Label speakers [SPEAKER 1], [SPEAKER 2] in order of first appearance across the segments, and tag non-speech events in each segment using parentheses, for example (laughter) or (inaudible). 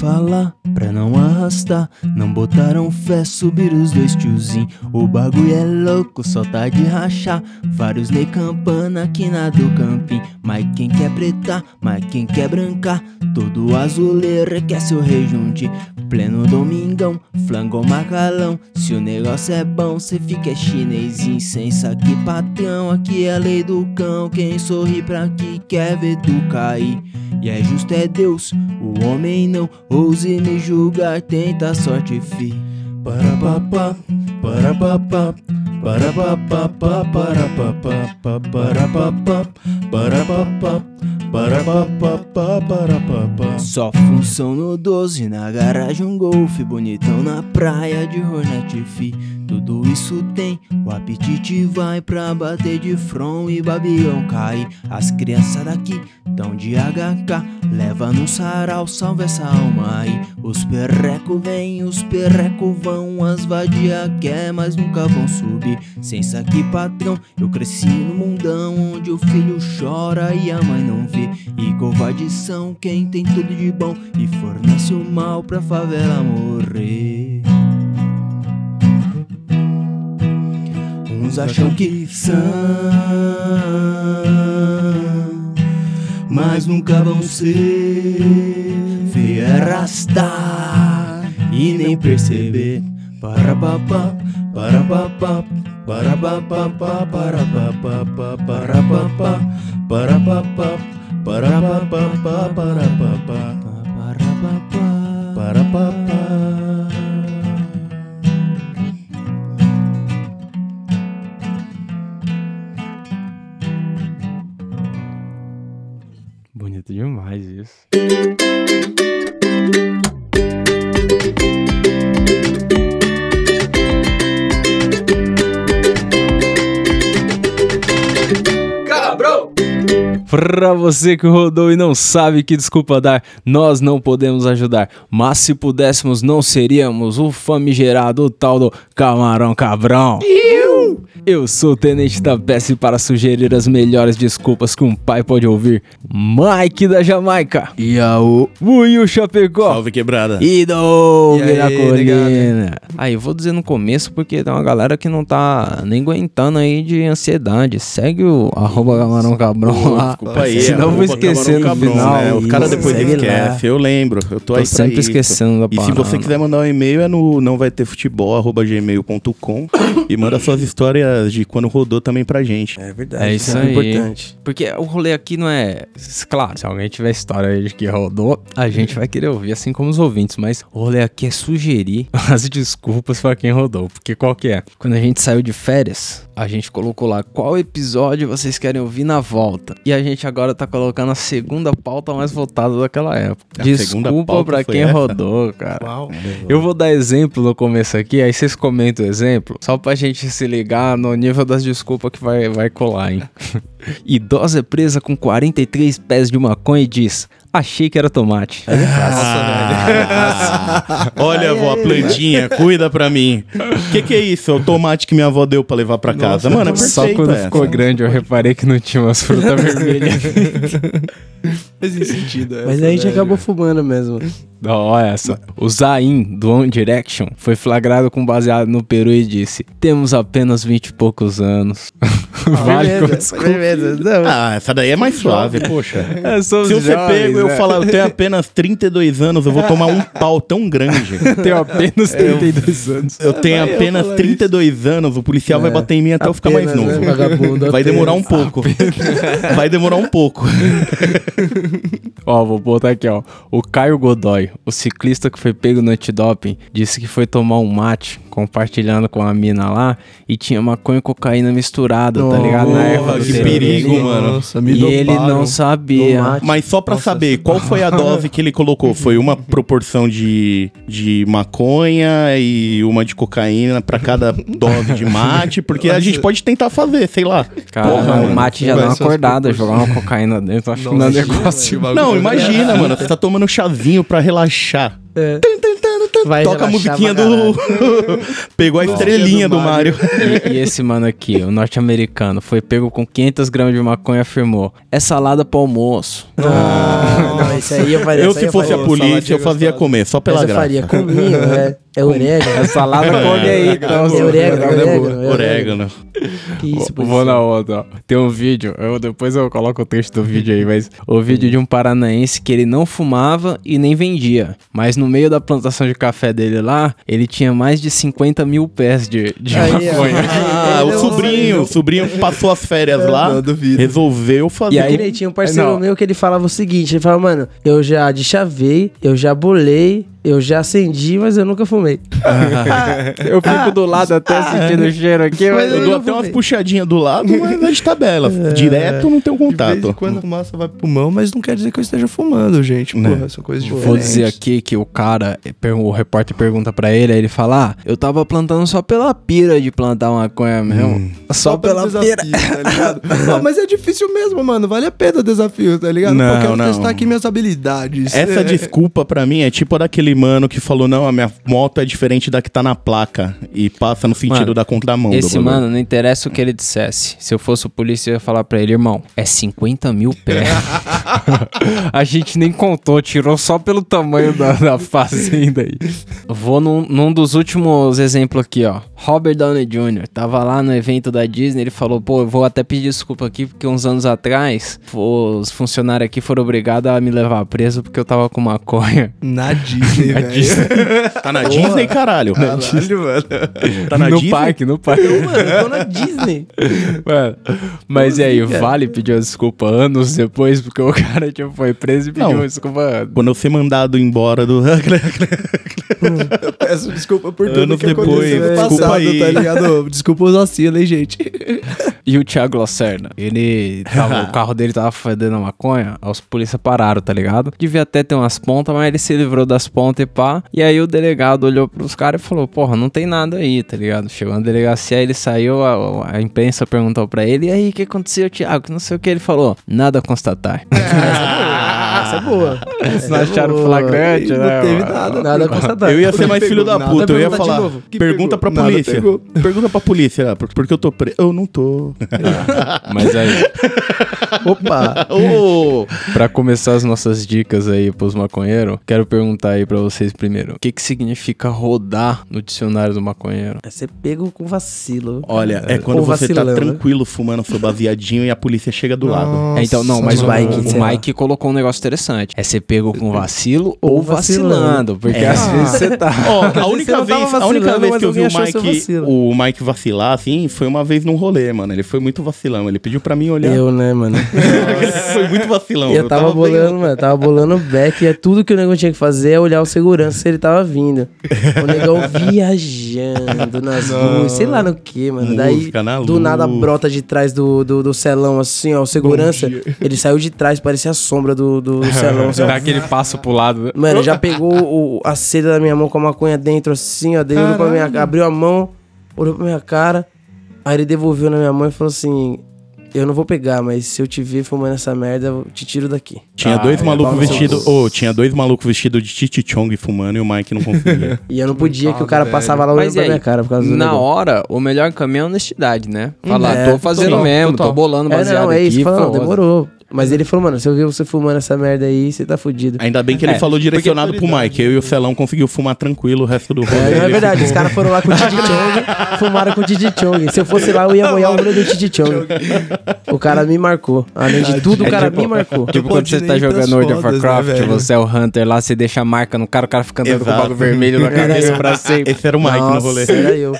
[SPEAKER 1] falar pra não arrastar. Não botaram fé, subir os dois tiozinho. O bagulho é louco, só tá de rachar. Vários nem campana aqui na do campim. Mas quem quer pretar, mas quem quer brancar. Todo azuleiro quer seu rejunte. Pleno domingão, flango macalão. Se o negócio é bom, cê fica chinesinho. Sem saque patrão, aqui é lei do cão. Quem sorri pra aqui quer ver tu cair. E é justo é Deus, o homem não ouse me julgar, tenta a sorte, fi. Para papá, para papá, para papá, para papá, para papá, para papá. Para papá, para papá. Só função no 12, na garagem um golfe, bonitão na praia de Hornet fi. Tudo isso tem, o apetite vai pra bater de front e babião cai. As crianças daqui tão de HK, leva no sarau, salve essa alma aí. Os perreco vem, os perreco vão, as vadia quer, mas nunca vão subir. Sem saque patrão, eu cresci no mundão onde o filho chora e a mãe não vê. E covardes são quem tem tudo de bom e fornece o mal pra favela morrer. acham que são, mas nunca vão ser. Ferrastar e nem perceber. Para papá, para papá. Para papá, para papá, para papá, para papá, para papá, para papá, para papá, para papá.
[SPEAKER 2] Bonito demais isso. Pra você que rodou e não sabe que desculpa dar, nós não podemos ajudar. Mas se pudéssemos, não seríamos o famigerado o tal do camarão cabrão. Eu sou o Tenente da Bessie para sugerir as melhores desculpas que um pai pode ouvir. Mike da Jamaica.
[SPEAKER 1] E a o
[SPEAKER 2] Buiu Chapecó.
[SPEAKER 3] Salve quebrada.
[SPEAKER 2] E Doug
[SPEAKER 3] E aí,
[SPEAKER 2] Colina. Aí, eu vou dizer no começo porque tem uma galera que não tá nem aguentando aí de ansiedade. Segue o arroba camarão cabrão lá.
[SPEAKER 3] Desculpa aí.
[SPEAKER 2] Senão eu vou esquecer no
[SPEAKER 3] Cabrão,
[SPEAKER 2] final.
[SPEAKER 3] né? O cara depois
[SPEAKER 2] segue
[SPEAKER 3] esquece, eu lembro. Eu tô,
[SPEAKER 2] Tô
[SPEAKER 3] aí pra
[SPEAKER 2] sempre
[SPEAKER 3] isso.
[SPEAKER 2] esquecendo da
[SPEAKER 3] E se você
[SPEAKER 2] parada.
[SPEAKER 3] quiser mandar um e-mail é no não vai ter futebol arroba gmail.com e manda suas histórias de quando rodou também pra gente.
[SPEAKER 4] É verdade.
[SPEAKER 2] É isso
[SPEAKER 4] é
[SPEAKER 2] aí.
[SPEAKER 4] importante.
[SPEAKER 2] Porque o rolê aqui não é. Claro, se alguém tiver história de que rodou, a gente vai querer ouvir, assim como os ouvintes. Mas o rolê aqui é sugerir (laughs) as desculpas pra quem rodou. Porque qual que é? Quando a gente saiu de férias, a gente colocou lá qual episódio vocês querem ouvir na volta. E a gente agora tá colocando a segunda pauta mais votada daquela época.
[SPEAKER 3] A
[SPEAKER 2] Desculpa pra quem
[SPEAKER 3] essa?
[SPEAKER 2] rodou, cara.
[SPEAKER 4] Uau.
[SPEAKER 2] Eu vou dar exemplo no começo aqui, aí vocês comentam o exemplo, só pra gente se ligar no nível das desculpas que vai, vai colar, hein? (laughs) Idosa é presa com 43 pés de maconha e diz: Achei que era tomate.
[SPEAKER 3] Ah, (laughs) olha, avó, a plantinha, cuida pra mim. O que, que é isso? É o tomate que minha avó deu pra levar pra casa. Mano, é
[SPEAKER 2] Só
[SPEAKER 3] perfeito
[SPEAKER 2] quando
[SPEAKER 3] essa.
[SPEAKER 2] ficou grande eu reparei que não tinha umas frutas (laughs) vermelhas.
[SPEAKER 4] Faz sentido.
[SPEAKER 2] é
[SPEAKER 4] Mas a gente acabou fumando mesmo.
[SPEAKER 2] Olha essa. O Zayn, do One Direction, foi flagrado com baseado no Peru e disse: Temos apenas 20 e poucos anos. vale como desculpa.
[SPEAKER 4] Firmeza. Não.
[SPEAKER 3] Ah, essa daí é mais suave, poxa.
[SPEAKER 2] É,
[SPEAKER 3] Se você
[SPEAKER 2] jovens,
[SPEAKER 3] pega e eu
[SPEAKER 2] né?
[SPEAKER 3] falar, eu tenho apenas 32 anos, eu vou tomar um pau tão grande. (laughs)
[SPEAKER 2] Tenho apenas 32 anos.
[SPEAKER 3] Eu tenho
[SPEAKER 4] vai eu
[SPEAKER 3] apenas
[SPEAKER 4] falar
[SPEAKER 3] 32 anos, o policial vai bater em mim até eu ficar mais
[SPEAKER 4] Apenas,
[SPEAKER 3] novo.
[SPEAKER 4] né,
[SPEAKER 3] Vai demorar um
[SPEAKER 4] apenas.
[SPEAKER 3] pouco. Vai demorar um pouco. (laughs) (laughs)
[SPEAKER 2] Ó, vou botar aqui, ó. O Caio Godoy, o ciclista que foi pego no antidoping, disse que foi tomar um mate compartilhando com a mina lá e tinha maconha e cocaína misturada, tá ligado? Na erva
[SPEAKER 3] que perigo,
[SPEAKER 2] Ele-
[SPEAKER 3] mano.
[SPEAKER 4] Nossa, me
[SPEAKER 2] E ele
[SPEAKER 4] doparam.
[SPEAKER 2] não sabia.
[SPEAKER 4] Tomate.
[SPEAKER 3] Mas só pra saber, qual foi a dose que ele colocou? Foi uma (laughs) proporção de, de maconha e uma de cocaína pra cada dose de mate? Porque a gente pode tentar fazer, sei lá.
[SPEAKER 2] Cara,
[SPEAKER 3] Porra,
[SPEAKER 2] o mate já dá uma acordada, jogar uma cocaína dentro, acho que não é negócio.
[SPEAKER 3] Não, imagina, mano. Você tá tomando chazinho pra relaxar.
[SPEAKER 4] É.
[SPEAKER 3] Tum, tum, tum,
[SPEAKER 4] Vai
[SPEAKER 3] Toca a musiquinha do. (laughs) Pegou a estrelinha do Mario.
[SPEAKER 2] E, e esse mano aqui, o norte-americano, foi pego com 500 gramas de maconha e afirmou: é salada pro almoço.
[SPEAKER 4] Ah, não, esse aí eu faria.
[SPEAKER 3] Eu, se fosse a
[SPEAKER 4] faria.
[SPEAKER 3] polícia, eu fazia comer, só pela
[SPEAKER 4] Essa eu
[SPEAKER 3] graça.
[SPEAKER 4] faria cominho, é. É orégano.
[SPEAKER 2] É salada, come aí, então.
[SPEAKER 4] É orégano,
[SPEAKER 2] é
[SPEAKER 4] orégano.
[SPEAKER 3] Orégano.
[SPEAKER 4] Que isso,
[SPEAKER 2] Vou- Vou na outra, ó. Tem um vídeo, eu, depois eu coloco o texto do vídeo aí, mas o vídeo de um paranaense que ele não fumava e nem vendia. Mas no meio da plantação de café dele lá, ele tinha mais de 50 mil pés de, de
[SPEAKER 4] Aí,
[SPEAKER 2] maconha.
[SPEAKER 3] Ah, (laughs) o sobrinho, o sobrinho passou as férias lá,
[SPEAKER 5] não duvido.
[SPEAKER 3] resolveu fazer.
[SPEAKER 2] E aí-
[SPEAKER 4] Direitinho, um parceiro
[SPEAKER 2] Não.
[SPEAKER 4] meu que ele falava o seguinte: ele falava, mano, eu já deschavei, eu já bolei, eu já acendi, mas eu nunca fumei. (laughs)
[SPEAKER 2] Eu fico do lado até sentindo o cheiro aqui, mas
[SPEAKER 3] eu
[SPEAKER 4] eu
[SPEAKER 3] dou até umas
[SPEAKER 4] fumei.
[SPEAKER 3] puxadinhas do lado, mas (laughs) é de tabela. Direto não tem um
[SPEAKER 5] De vez em
[SPEAKER 3] contato.
[SPEAKER 5] quando a fumaça vai pro pulmão, mas não quer dizer que eu esteja fumando, gente.
[SPEAKER 3] Né.
[SPEAKER 5] Porra, são coisas diferentes.
[SPEAKER 2] Vou dizer aqui que o cara, per- o repórter pergunta pra ele, aí ele fala: Ah, eu tava plantando só pela pira de plantar maconha mesmo. Só, pela
[SPEAKER 5] pelo
[SPEAKER 2] pira.
[SPEAKER 5] desafio, tá ligado? (laughs) Não, mas é difícil mesmo, mano. Vale a pena o desafio, tá ligado?
[SPEAKER 3] Não,
[SPEAKER 5] Pô, eu quero
[SPEAKER 3] não.
[SPEAKER 5] testar aqui minhas habilidades.
[SPEAKER 3] Essa
[SPEAKER 5] É,
[SPEAKER 3] desculpa pra mim é tipo a daquele mano que falou: não, a minha moto é diferente da que tá na placa e passa no sentido
[SPEAKER 2] Mano,
[SPEAKER 3] da contramão.
[SPEAKER 2] Esse mano, não interessa o que ele dissesse. Se eu fosse o polícia, eu ia falar pra ele, irmão, é 50 mil pés. (laughs) (laughs) a gente nem contou, tirou só pelo tamanho da, da fazenda aí. Vou num, num dos últimos exemplos aqui, ó. Robert Downey Jr. tava lá no evento da Disney, ele falou, pô, eu vou até pedir desculpa aqui, porque uns anos atrás, os funcionários aqui foram obrigados a me levar preso porque eu tava com maconha.
[SPEAKER 5] Na (laughs) Disney, velho.
[SPEAKER 3] Tá na Disney, caralho.
[SPEAKER 5] Caralho, mano.
[SPEAKER 3] Tá na
[SPEAKER 2] no
[SPEAKER 3] Disney.
[SPEAKER 2] parque, no parque.
[SPEAKER 4] Mano, eu tô na Disney. (laughs)
[SPEAKER 2] Mano, mas e aí, vale pedir uma desculpa anos depois, porque o (laughs) cara tipo, foi preso e pediu
[SPEAKER 3] Não.
[SPEAKER 2] uma desculpa anos.
[SPEAKER 3] Quando eu ser mandado embora do.
[SPEAKER 5] Eu peço desculpa por tudo
[SPEAKER 3] Anos
[SPEAKER 5] que
[SPEAKER 3] depois,
[SPEAKER 5] aconteceu
[SPEAKER 3] desculpa aí.
[SPEAKER 5] tá ligado? Desculpa os vacilos, hein, gente? (laughs)
[SPEAKER 2] E o Thiago Lacerda, ele tava, o (laughs) carro dele tava fedendo a maconha, os polícia pararam, tá ligado? Devia até ter umas pontas, mas ele se livrou das pontas e pá. E aí o delegado olhou pros caras e falou: Porra, não tem nada aí, tá ligado? Chegou na delegacia, ele saiu, a, a imprensa perguntou pra ele: E aí, o que aconteceu, Thiago? Que não sei o que. Ele falou: Nada a constatar. (laughs)
[SPEAKER 4] Essa é boa.
[SPEAKER 2] Eles não acharam flagrante,
[SPEAKER 5] Não
[SPEAKER 2] né?
[SPEAKER 5] teve
[SPEAKER 2] mano?
[SPEAKER 5] nada.
[SPEAKER 4] Nada a constatar.
[SPEAKER 3] Eu ia ser mais filho da puta, eu ia falar. Pergunta pra
[SPEAKER 5] pegou?
[SPEAKER 3] Polícia. Pergunta pra polícia, por- porque eu tô preso. Eu não tô.
[SPEAKER 2] Mas aí,
[SPEAKER 4] Opa.
[SPEAKER 2] Pra começar as nossas dicas aí pros maconheiros, quero perguntar aí pra vocês primeiro. O que que significa rodar no dicionário do maconheiro?
[SPEAKER 4] É ser pego com vacilo.
[SPEAKER 3] Olha, é quando
[SPEAKER 4] Ou
[SPEAKER 3] você tá tranquilo fumando seu baseadinho e a polícia chega do lado.
[SPEAKER 2] É, então, não, mas o,
[SPEAKER 4] Mike,
[SPEAKER 2] o. Mike colocou um negócio interessante. É ser pego com vacilo ou
[SPEAKER 4] Ou
[SPEAKER 2] vacilando.
[SPEAKER 4] vacilando.
[SPEAKER 2] Porque
[SPEAKER 3] É.
[SPEAKER 2] às vezes você tá...
[SPEAKER 3] Ó, a única vez, a única vez que eu vi o Mike, o Mike vacilar, assim, foi uma vez num rolê, mano. Ele foi muito vacilão. Ele pediu pra mim olhar.
[SPEAKER 4] Eu, né, mano?
[SPEAKER 3] Ele (laughs) foi muito vacilão.
[SPEAKER 4] Eu tava
[SPEAKER 3] bem-
[SPEAKER 4] bolando, mano, tava bolando o back e é tudo que o negão tinha que fazer é olhar o segurança se ele tava vindo. O negão (laughs) viajando nas luzes, sei lá no que, mano. Daí,
[SPEAKER 3] Música na
[SPEAKER 4] do
[SPEAKER 3] luz.
[SPEAKER 4] nada brota de trás do, do, do celão, assim, ó, o segurança. (laughs) Ele saiu de trás, parecia a sombra do, do, do celão, assim.
[SPEAKER 2] Dá aquele passo pro lado.
[SPEAKER 4] Mano, já pegou o- a seda da minha mão com a maconha dentro, assim, ó. Daí pra minha, abriu a mão, olhou pra minha cara. Aí ele devolveu na minha mão e falou assim: Eu não vou pegar, mas se eu te ver fumando essa merda, eu te tiro daqui.
[SPEAKER 3] Tinha dois
[SPEAKER 2] Ah, é,
[SPEAKER 3] malucos vestidos. Ô, tinha dois malucos vestidos de Titi Chong fumando e o Mike não conseguia. (laughs)
[SPEAKER 4] E eu não podia que o cara
[SPEAKER 5] velho.
[SPEAKER 4] passava lá olhando pra minha cara por causa do
[SPEAKER 2] na
[SPEAKER 4] negócio.
[SPEAKER 2] hora, o melhor caminho é a honestidade, né? Falar,
[SPEAKER 4] É,
[SPEAKER 2] tô fazendo
[SPEAKER 4] total,
[SPEAKER 2] mesmo,
[SPEAKER 4] total.
[SPEAKER 2] tô bolando
[SPEAKER 4] É,
[SPEAKER 2] baseado
[SPEAKER 4] não, é isso.
[SPEAKER 2] aqui. Foda.
[SPEAKER 4] demorou. Mas ele falou, mano, se eu ver você fumando essa merda aí, você tá fudido.
[SPEAKER 3] Ainda bem que ele
[SPEAKER 2] É,
[SPEAKER 3] falou direcionado pro Mike. Eu e o Celão conseguiu fumar tranquilo o resto do rolê.
[SPEAKER 4] É, não é
[SPEAKER 3] Ele
[SPEAKER 4] verdade, os caras foram lá com o Titi (laughs) Chong, fumaram com o Titi Chong. Se eu fosse lá, eu ia molhar o rolê do Titi Chong. O cara me marcou. Além de tudo, o
[SPEAKER 2] É
[SPEAKER 4] cara
[SPEAKER 2] tipo-
[SPEAKER 4] me marcou.
[SPEAKER 2] Tipo quando você tá jogando World of
[SPEAKER 5] né,
[SPEAKER 2] Warcraft,
[SPEAKER 5] velho?
[SPEAKER 2] você é o Hunter lá, você deixa a marca no cara, o cara fica andando com o
[SPEAKER 3] Exato.
[SPEAKER 2] bagulho vermelho na (laughs) cabeça pra sempre.
[SPEAKER 3] Esse era o Mike no rolê.
[SPEAKER 4] Nossa, era eu.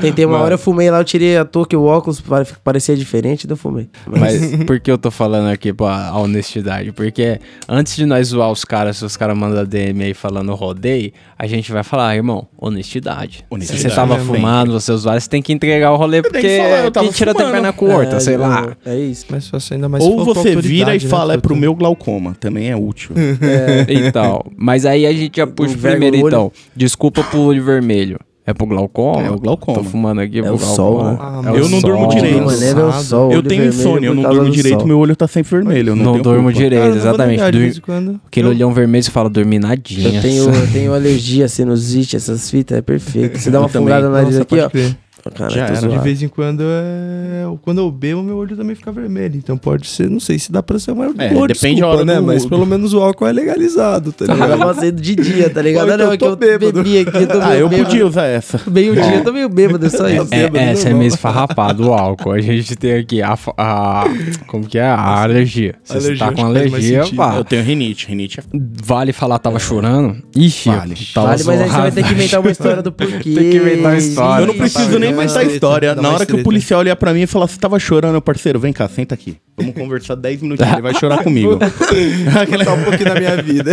[SPEAKER 4] Tentei uma
[SPEAKER 2] Mano.
[SPEAKER 4] hora, eu fumei lá, eu tirei a touca e o óculos, pare- parecia diferente, daí eu fumei.
[SPEAKER 2] Mas (laughs) por que eu tô falando aqui pra a honestidade? Porque antes de nós zoar os caras, se os caras mandam DM aí falando rodeio, a gente vai falar, ah, irmão, honestidade.
[SPEAKER 3] Honestidade,
[SPEAKER 2] Se você tava
[SPEAKER 3] né,
[SPEAKER 2] fumando, você usuário, você tem que entregar o rolê, porque
[SPEAKER 3] que falar, eu tava
[SPEAKER 2] quem tira tem
[SPEAKER 3] fumando.
[SPEAKER 2] perna curta,
[SPEAKER 4] É,
[SPEAKER 2] sei
[SPEAKER 4] não,
[SPEAKER 2] lá.
[SPEAKER 4] É isso.
[SPEAKER 5] Mas só ainda mais
[SPEAKER 3] Ou você vira e
[SPEAKER 5] autoridade, né,
[SPEAKER 3] fala, é pro meu glaucoma. Também é útil. (laughs)
[SPEAKER 2] Então, mas aí a gente já puxa o primeiro então. Desculpa pro olho vermelho. É pro glaucoma?
[SPEAKER 3] É o glaucoma.
[SPEAKER 2] Tô fumando aqui
[SPEAKER 4] É
[SPEAKER 2] pro
[SPEAKER 4] o sol,
[SPEAKER 2] glaucoma.
[SPEAKER 4] né?
[SPEAKER 5] Ah,
[SPEAKER 2] É o
[SPEAKER 3] eu não durmo
[SPEAKER 2] sol.
[SPEAKER 3] direito.
[SPEAKER 4] Mano, é o sol,
[SPEAKER 3] eu tenho insônia, eu não durmo direito,
[SPEAKER 4] sol.
[SPEAKER 3] meu olho tá sempre vermelho. Eu não,
[SPEAKER 2] Não durmo
[SPEAKER 3] culpa.
[SPEAKER 2] direito,
[SPEAKER 5] Ah, vou
[SPEAKER 2] exatamente.
[SPEAKER 5] negar,
[SPEAKER 2] Dur-
[SPEAKER 5] quando.
[SPEAKER 2] Aquele
[SPEAKER 5] eu-
[SPEAKER 2] olhão vermelho, você fala, dormi nadinha.
[SPEAKER 4] Eu tenho, eu tenho alergia, sinusite, essas fitas, é perfeito. Você dá (laughs) uma
[SPEAKER 3] Eu
[SPEAKER 4] fungada no nariz
[SPEAKER 5] Nossa,
[SPEAKER 4] aqui, ó.
[SPEAKER 5] crer.
[SPEAKER 4] Caralho,
[SPEAKER 3] Já era.
[SPEAKER 5] De vez em quando, é... quando eu bebo, meu olho também fica vermelho. Então pode ser, não sei se dá pra ser uma
[SPEAKER 3] É, depende
[SPEAKER 5] desculpa,
[SPEAKER 3] a hora
[SPEAKER 5] né?
[SPEAKER 3] do-
[SPEAKER 5] Mas pelo menos o álcool é legalizado, tá
[SPEAKER 4] Eu
[SPEAKER 5] ligado?
[SPEAKER 4] tava saindo de dia, tá ligado?
[SPEAKER 5] Então
[SPEAKER 4] não, é que
[SPEAKER 5] eu
[SPEAKER 4] eu
[SPEAKER 5] bêbado.
[SPEAKER 4] bebi aqui, eu tô
[SPEAKER 3] Ah, eu
[SPEAKER 4] bêbado.
[SPEAKER 3] podia usar essa.
[SPEAKER 4] Meio dia, eu tô meio bêbado, é só isso.
[SPEAKER 2] É,
[SPEAKER 5] bêbado,
[SPEAKER 2] essa é
[SPEAKER 5] normal.
[SPEAKER 2] meio esfarrapado o álcool. A gente tem aqui a, a- como que é? A alergia. Se você
[SPEAKER 5] Alergia,
[SPEAKER 2] tá com alergia, pá.
[SPEAKER 3] Eu tenho rinite, rinite é
[SPEAKER 2] Vale falar tava chorando? Ixi,
[SPEAKER 3] Vale.
[SPEAKER 2] tava
[SPEAKER 4] Vale, mas aí você vai ter que inventar uma história do porquê. (laughs)
[SPEAKER 2] Tem que inventar a história.
[SPEAKER 3] Eu não preciso nem
[SPEAKER 5] mais
[SPEAKER 3] inventar a
[SPEAKER 5] treta,
[SPEAKER 3] história. Na hora que o policial olhar pra mim e falar, você tava chorando, parceiro, vem cá, senta aqui. Vamos conversar 10 minutinhos, ele vai chorar comigo. (laughs)
[SPEAKER 5] Contar um pouquinho da minha vida.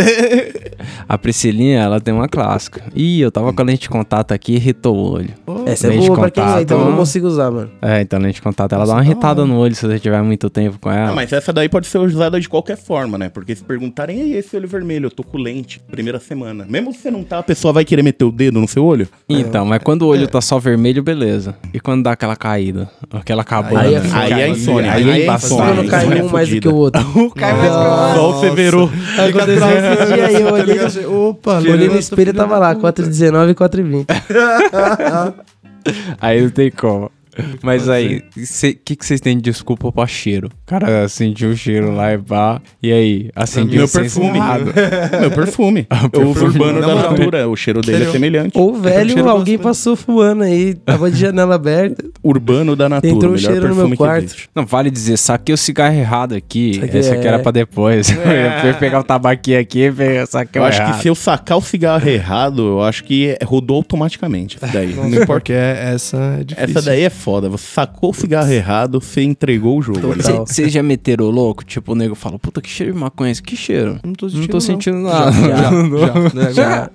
[SPEAKER 2] A Priscilinha, ela tem uma clássica. Ih, eu tava com a lente de contato aqui e irritou o olho.
[SPEAKER 4] Essa é
[SPEAKER 2] Lente de
[SPEAKER 4] boa pra quem
[SPEAKER 2] contato.
[SPEAKER 4] é, então eu não consigo usar, mano.
[SPEAKER 2] É, então a lente de contato, ela dá uma irritada no olho se você tiver muito tempo com ela.
[SPEAKER 3] Ah, mas essa daí pode ser usada de qualquer forma, né? Porque se perguntarem, e aí, esse olho vermelho, eu tô com lente, primeira semana. Mesmo se você não tá, a pessoa vai querer meter o dedo no seu olho?
[SPEAKER 2] Então, mas quando o olho tá só vermelho, beleza. E quando dá aquela caída? Aquela cabana?
[SPEAKER 4] Aí é
[SPEAKER 2] assim,
[SPEAKER 4] foda.
[SPEAKER 3] Aí é insônia,
[SPEAKER 2] Aí
[SPEAKER 3] aí
[SPEAKER 2] é
[SPEAKER 3] é
[SPEAKER 2] embaçado.
[SPEAKER 3] insônia.
[SPEAKER 4] Quando cai um mais do que o outro. (laughs)
[SPEAKER 3] Só o Severo.
[SPEAKER 4] Aconteceu esse dia aí, eu olhei, no-
[SPEAKER 5] Opa,
[SPEAKER 4] olhei no espelho e tava lá, 4,19 e 4,20. (laughs)
[SPEAKER 2] Aí não tem como. Mas aí, o que, que vocês têm de desculpa pra cheiro? O cara sentiu o cheiro lá e pá. E aí, acendeu
[SPEAKER 3] Meu
[SPEAKER 2] o
[SPEAKER 3] perfume.
[SPEAKER 2] errado. (laughs)
[SPEAKER 3] Meu perfume. Eu uso urbano da natura. O cheiro dele é semelhante.
[SPEAKER 4] Ou velho, alguém passou fumando aí, tava de janela aberta.
[SPEAKER 3] Urbano da natura.
[SPEAKER 4] Entrou
[SPEAKER 3] o
[SPEAKER 4] um
[SPEAKER 3] melhor
[SPEAKER 4] cheiro no
[SPEAKER 3] perfume
[SPEAKER 4] meu
[SPEAKER 3] que
[SPEAKER 4] quarto.
[SPEAKER 2] Não, vale dizer, saquei o cigarro errado aqui. Esse aqui
[SPEAKER 4] é-
[SPEAKER 2] era pra depois. (laughs) Eu pegar o tabaquinho aqui e saquei
[SPEAKER 3] Eu
[SPEAKER 2] o
[SPEAKER 3] acho
[SPEAKER 2] errado.
[SPEAKER 3] que se eu sacar o cigarro errado, eu acho que rodou automaticamente. Daí. Não
[SPEAKER 5] Não
[SPEAKER 3] importa.
[SPEAKER 5] porque essa é difícil.
[SPEAKER 3] Essa daí é foda. Você sacou o cigarro errado, você entregou o jogo. ali.
[SPEAKER 4] Total.
[SPEAKER 2] Vocês já meteram o louco? Tipo, o nego fala, puta, que cheiro de maconha esse? Que cheiro?
[SPEAKER 5] Não tô
[SPEAKER 2] Não
[SPEAKER 5] sentindo,
[SPEAKER 2] tô sentindo nada.
[SPEAKER 5] Já, já. (laughs)
[SPEAKER 4] Já.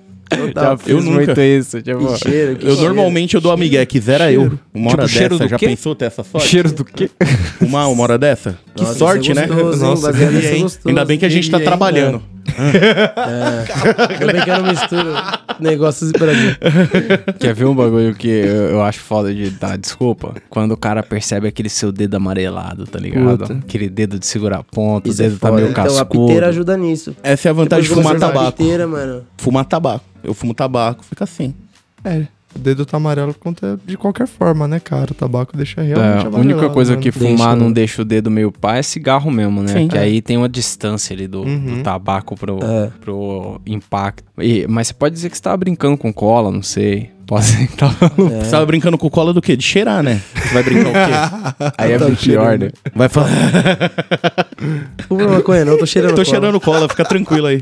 [SPEAKER 2] Já fiz
[SPEAKER 3] Eu nunca.
[SPEAKER 2] muito isso. Tipo,
[SPEAKER 4] Que cheiro, que
[SPEAKER 3] Eu
[SPEAKER 4] cheiro.
[SPEAKER 3] normalmente eu dou a migué, quisera eu. Uma hora
[SPEAKER 2] Tipo, cheiro
[SPEAKER 3] dessa, já
[SPEAKER 2] quê?
[SPEAKER 3] pensou ter essa sorte?
[SPEAKER 2] cheiro do quê?
[SPEAKER 3] Uma, uma hora dessa? Que
[SPEAKER 4] Nossa,
[SPEAKER 3] sorte,
[SPEAKER 4] isso é
[SPEAKER 3] né?
[SPEAKER 4] gostoso, hein?
[SPEAKER 5] Nossa,
[SPEAKER 4] gostoso.
[SPEAKER 3] Ainda bem que a gente tá
[SPEAKER 5] Queria,
[SPEAKER 3] trabalhando.
[SPEAKER 4] Ainda bem que eu não misturo negócios pra mim.
[SPEAKER 2] Quer ver um bagulho que eu, eu acho foda de dar desculpa? Quando o cara percebe aquele seu dedo amarelado, tá ligado?
[SPEAKER 5] Puta.
[SPEAKER 2] Aquele dedo de segurar ponto,
[SPEAKER 4] Isso
[SPEAKER 2] o
[SPEAKER 4] é
[SPEAKER 2] dedo tá
[SPEAKER 4] foda.
[SPEAKER 2] meio
[SPEAKER 4] Então a
[SPEAKER 2] cascudo.
[SPEAKER 4] piteira ajuda nisso.
[SPEAKER 3] Essa é a vantagem de
[SPEAKER 4] Depois
[SPEAKER 3] fumar
[SPEAKER 4] que usa a
[SPEAKER 3] tabaco.
[SPEAKER 4] piteira, mano.
[SPEAKER 3] Fumar tabaco. Eu fumo tabaco, fica assim.
[SPEAKER 5] É, dedo tá amarelo conta de qualquer forma, né, cara? O tabaco deixa
[SPEAKER 2] É,
[SPEAKER 5] realmente
[SPEAKER 2] a
[SPEAKER 5] amarelado.
[SPEAKER 2] única coisa
[SPEAKER 5] mano.
[SPEAKER 2] que fumar
[SPEAKER 4] Deixa-
[SPEAKER 2] não deixa o dedo meio pá é cigarro mesmo, né?
[SPEAKER 3] Sim.
[SPEAKER 2] que
[SPEAKER 3] É.
[SPEAKER 2] aí tem uma distância ali do,
[SPEAKER 5] Uhum.
[SPEAKER 2] do tabaco pro,
[SPEAKER 4] É.
[SPEAKER 2] pro impacto. E- mas você pode dizer que você tava brincando com cola, não sei. Pode ser que tava...
[SPEAKER 4] É.
[SPEAKER 3] Você tava brincando com cola do quê? De cheirar, né? Você vai brincar o quê? (laughs)
[SPEAKER 2] Aí é pior,
[SPEAKER 5] cheirando.
[SPEAKER 2] né?
[SPEAKER 3] Vai falar. (laughs)
[SPEAKER 4] Fuma maconha não, tô cheirando
[SPEAKER 3] Tô
[SPEAKER 4] cola.
[SPEAKER 3] cheirando cola, fica tranquilo aí.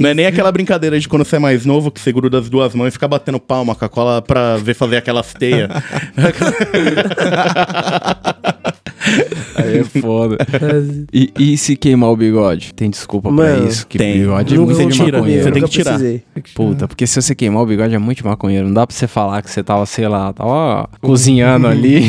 [SPEAKER 3] Não é nem aquela brincadeira de quando você é mais novo, que você gruda as duas mãos e fica batendo palma com a cola pra ver fazer aquelas teias. (laughs)
[SPEAKER 2] Aí é foda. (laughs) E, e se queimar o bigode? Tem desculpa pra
[SPEAKER 4] Mano,
[SPEAKER 2] isso? Que
[SPEAKER 3] tem.
[SPEAKER 2] bigode é
[SPEAKER 3] Nunca
[SPEAKER 2] muito de
[SPEAKER 3] tira,
[SPEAKER 2] maconheiro.
[SPEAKER 3] você tem que tirar.
[SPEAKER 4] precisei.
[SPEAKER 2] Puta, porque se você queimar o bigode é muito maconheiro. Não dá pra você falar que você tava, sei lá, tava (laughs) cozinhando ali.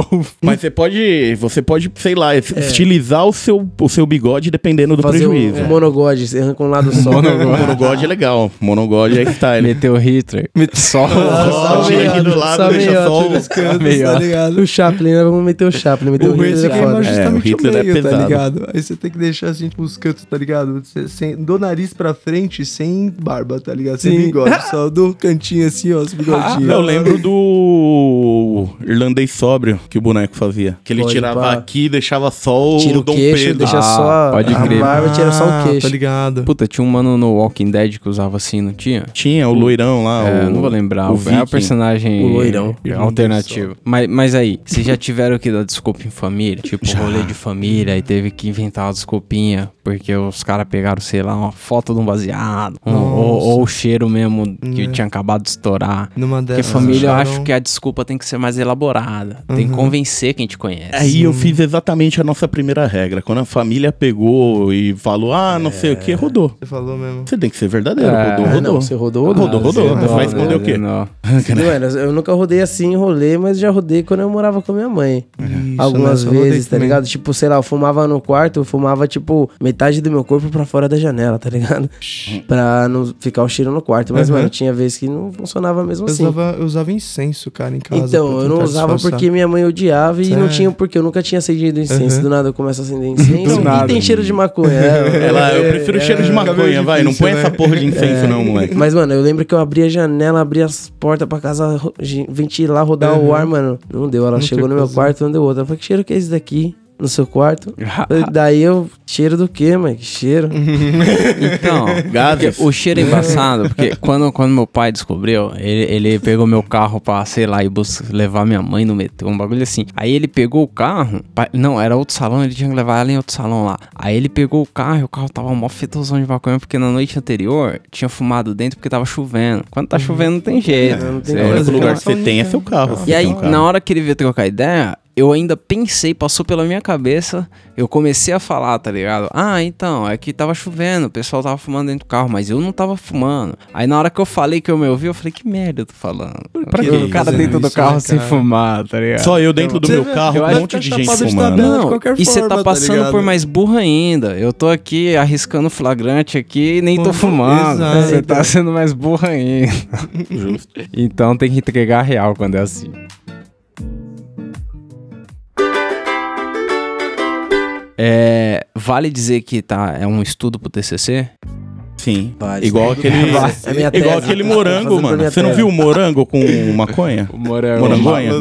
[SPEAKER 2] (laughs)
[SPEAKER 3] Mas você pode, você pode, sei lá, estilizar o seu, o seu bigode dependendo do
[SPEAKER 4] Fazer
[SPEAKER 3] prejuízo.
[SPEAKER 4] um, um monogode, você arranca um lado só.
[SPEAKER 3] Monogode é legal. Monogode é style.
[SPEAKER 2] Meteu Hitler. Só.
[SPEAKER 3] Só do lado,
[SPEAKER 4] só
[SPEAKER 3] deixa
[SPEAKER 4] meio
[SPEAKER 3] só
[SPEAKER 2] Meio
[SPEAKER 5] tá ligado?
[SPEAKER 4] O Chaplin? Vamos meter o Chaplin, meter o,
[SPEAKER 5] O é
[SPEAKER 4] Hitler é
[SPEAKER 5] queimar
[SPEAKER 4] foda.
[SPEAKER 3] É, o
[SPEAKER 5] justamente o,
[SPEAKER 3] Hitler é
[SPEAKER 5] meio, tá
[SPEAKER 3] pesado.
[SPEAKER 5] ligado? Aí você tem que deixar assim, tipo, os cantos, tá ligado? Você, sem, do nariz pra frente, sem barba, tá ligado? Sem
[SPEAKER 4] Sim.
[SPEAKER 5] bigode, (laughs) só do cantinho assim, ó, os bigodinhos.
[SPEAKER 3] Eu lembro do irlandês sóbrio que o boneco fazia. Que ele
[SPEAKER 4] Pode
[SPEAKER 3] tirava
[SPEAKER 4] pá.
[SPEAKER 3] aqui e deixava só o
[SPEAKER 4] Tira o
[SPEAKER 3] Dom
[SPEAKER 4] queixo,
[SPEAKER 3] Pedro.
[SPEAKER 4] deixa
[SPEAKER 2] Ah,
[SPEAKER 4] só
[SPEAKER 2] pode
[SPEAKER 4] a
[SPEAKER 2] crer.
[SPEAKER 4] barba, tira só o
[SPEAKER 5] Ah,
[SPEAKER 4] queixo.
[SPEAKER 5] Tá ligado?
[SPEAKER 2] Puta, tinha um mano no Walking Dead que usava assim, não tinha?
[SPEAKER 3] Tinha o loirão lá.
[SPEAKER 2] É,
[SPEAKER 3] o,
[SPEAKER 2] não vou lembrar.
[SPEAKER 3] o
[SPEAKER 2] O é o personagem
[SPEAKER 4] O loirão.
[SPEAKER 2] alternativo. Mas, mas aí, vocês já tiveram que dar desculpa em família? Tipo, rolê de família e teve que inventar uma desculpinha porque os caras pegaram, sei lá, uma foto de um baseado. um- ou, ou o cheiro mesmo que
[SPEAKER 5] Né.
[SPEAKER 2] tinha acabado de estourar.
[SPEAKER 5] Numa
[SPEAKER 2] Porque
[SPEAKER 5] dessas.
[SPEAKER 2] família, eu
[SPEAKER 5] acharam-
[SPEAKER 2] acho que a desculpa tem que ser mais elaborada. Tem que
[SPEAKER 5] Uhum.
[SPEAKER 2] convencer quem te conhece.
[SPEAKER 3] Aí eu fiz exatamente a nossa primeira regra. Quando a família pegou e falou, ah, não sei o que, rodou.
[SPEAKER 5] Você falou mesmo.
[SPEAKER 3] Você tem que ser verdadeiro.
[SPEAKER 2] É,
[SPEAKER 3] rodou,
[SPEAKER 4] Ah,
[SPEAKER 3] rodou.
[SPEAKER 4] não, você rodou, rodou.
[SPEAKER 3] Rodou, rodou.
[SPEAKER 2] Zedou,
[SPEAKER 3] Vai esconder o quê?
[SPEAKER 2] Zedou. (laughs)
[SPEAKER 4] Mano, eu nunca rodei assim, rolê, mas já rodei quando eu morava com a minha mãe.
[SPEAKER 5] Isso,
[SPEAKER 4] Algumas
[SPEAKER 5] né? Rodei
[SPEAKER 4] vezes, tá
[SPEAKER 5] também.
[SPEAKER 4] ligado? Tipo, sei lá, eu fumava no quarto, eu fumava, tipo, metade do meu corpo pra fora da janela, tá ligado? pra não ficar o cheiro no quarto. Mas,
[SPEAKER 5] Uhum.
[SPEAKER 4] mano, tinha vezes que não funcionava mesmo
[SPEAKER 5] Eu
[SPEAKER 4] assim.
[SPEAKER 5] usava, eu usava incenso, cara, em casa.
[SPEAKER 4] Então, eu não usava
[SPEAKER 5] disfarçar.
[SPEAKER 4] porque minha mãe odiava e não tinha porque eu nunca tinha acendido incenso.
[SPEAKER 5] Uhum.
[SPEAKER 4] Do nada eu começo a acender incenso (laughs) e
[SPEAKER 2] nada.
[SPEAKER 4] tem cheiro de maconha. É,
[SPEAKER 3] Ela, eu
[SPEAKER 4] é,
[SPEAKER 3] prefiro
[SPEAKER 4] é,
[SPEAKER 3] cheiro de
[SPEAKER 5] cabelo
[SPEAKER 3] maconha, vai. Não
[SPEAKER 5] difícil,
[SPEAKER 3] põe
[SPEAKER 5] né?
[SPEAKER 3] essa porra de incenso, não, moleque.
[SPEAKER 4] Mas, mano, eu lembro que eu abri a janela, abri as portas pra casa ventilar, rodar o ar, mano. Não deu. Ela
[SPEAKER 5] Não
[SPEAKER 4] chegou no meu
[SPEAKER 5] coisa.
[SPEAKER 4] quarto, não deu outra. Eu falei, que cheiro que é esse daqui? No seu quarto? (laughs) Daí eu, cheiro do quê, mano? Que cheiro? (laughs)
[SPEAKER 2] Então, o cheiro é embaçado, porque quando, quando meu pai descobriu, ele, ele pegou meu carro pra, sei lá, ir bus- levar minha mãe no metrô, um bagulho assim. Aí ele pegou o carro, pa- não, era outro salão, ele tinha que levar ela em outro salão lá. Aí ele pegou o carro e o carro tava mó fetosão de maconha, porque na noite anterior tinha fumado dentro porque tava chovendo. Quando tá chovendo não tem jeito.
[SPEAKER 4] não tem
[SPEAKER 2] Você-
[SPEAKER 3] O lugar
[SPEAKER 4] é
[SPEAKER 3] que você tem é seu carro.
[SPEAKER 2] E aí, na hora que ele veio trocar ideia, eu ainda pensei, passou pela minha cabeça, eu comecei a falar, tá ligado? Ah, então, é que tava chovendo, o pessoal tava fumando dentro do carro, mas eu não tava fumando. Aí na hora que eu falei que eu me ouvi, eu falei, que merda eu tô falando?
[SPEAKER 3] Pra
[SPEAKER 2] que o cara dentro do
[SPEAKER 5] isso,
[SPEAKER 2] carro
[SPEAKER 5] né,
[SPEAKER 2] sem fumar, tá ligado?
[SPEAKER 3] Só eu dentro do
[SPEAKER 5] Você
[SPEAKER 3] meu
[SPEAKER 5] vê,
[SPEAKER 3] carro, um monte
[SPEAKER 5] que
[SPEAKER 3] de
[SPEAKER 5] tá
[SPEAKER 3] gente fumando.
[SPEAKER 2] Não,
[SPEAKER 5] qualquer
[SPEAKER 2] e você tá
[SPEAKER 5] tá
[SPEAKER 2] passando por mais burro ainda. Eu tô aqui arriscando flagrante aqui e nem tô fumando.
[SPEAKER 5] exato.
[SPEAKER 2] Você tá sendo mais burro ainda. (laughs)
[SPEAKER 3] Justo.
[SPEAKER 2] Então tem que entregar a real quando é assim. É, vale dizer que tá, é um estudo pro TCC?
[SPEAKER 3] Sim. Igual aquele. (laughs)
[SPEAKER 4] É minha
[SPEAKER 3] Igual
[SPEAKER 4] tese.
[SPEAKER 3] aquele
[SPEAKER 4] Tô
[SPEAKER 3] morango, mano. Você não viu o morango com (laughs) maconha?
[SPEAKER 2] O (laughs) morango.
[SPEAKER 3] Morangonha?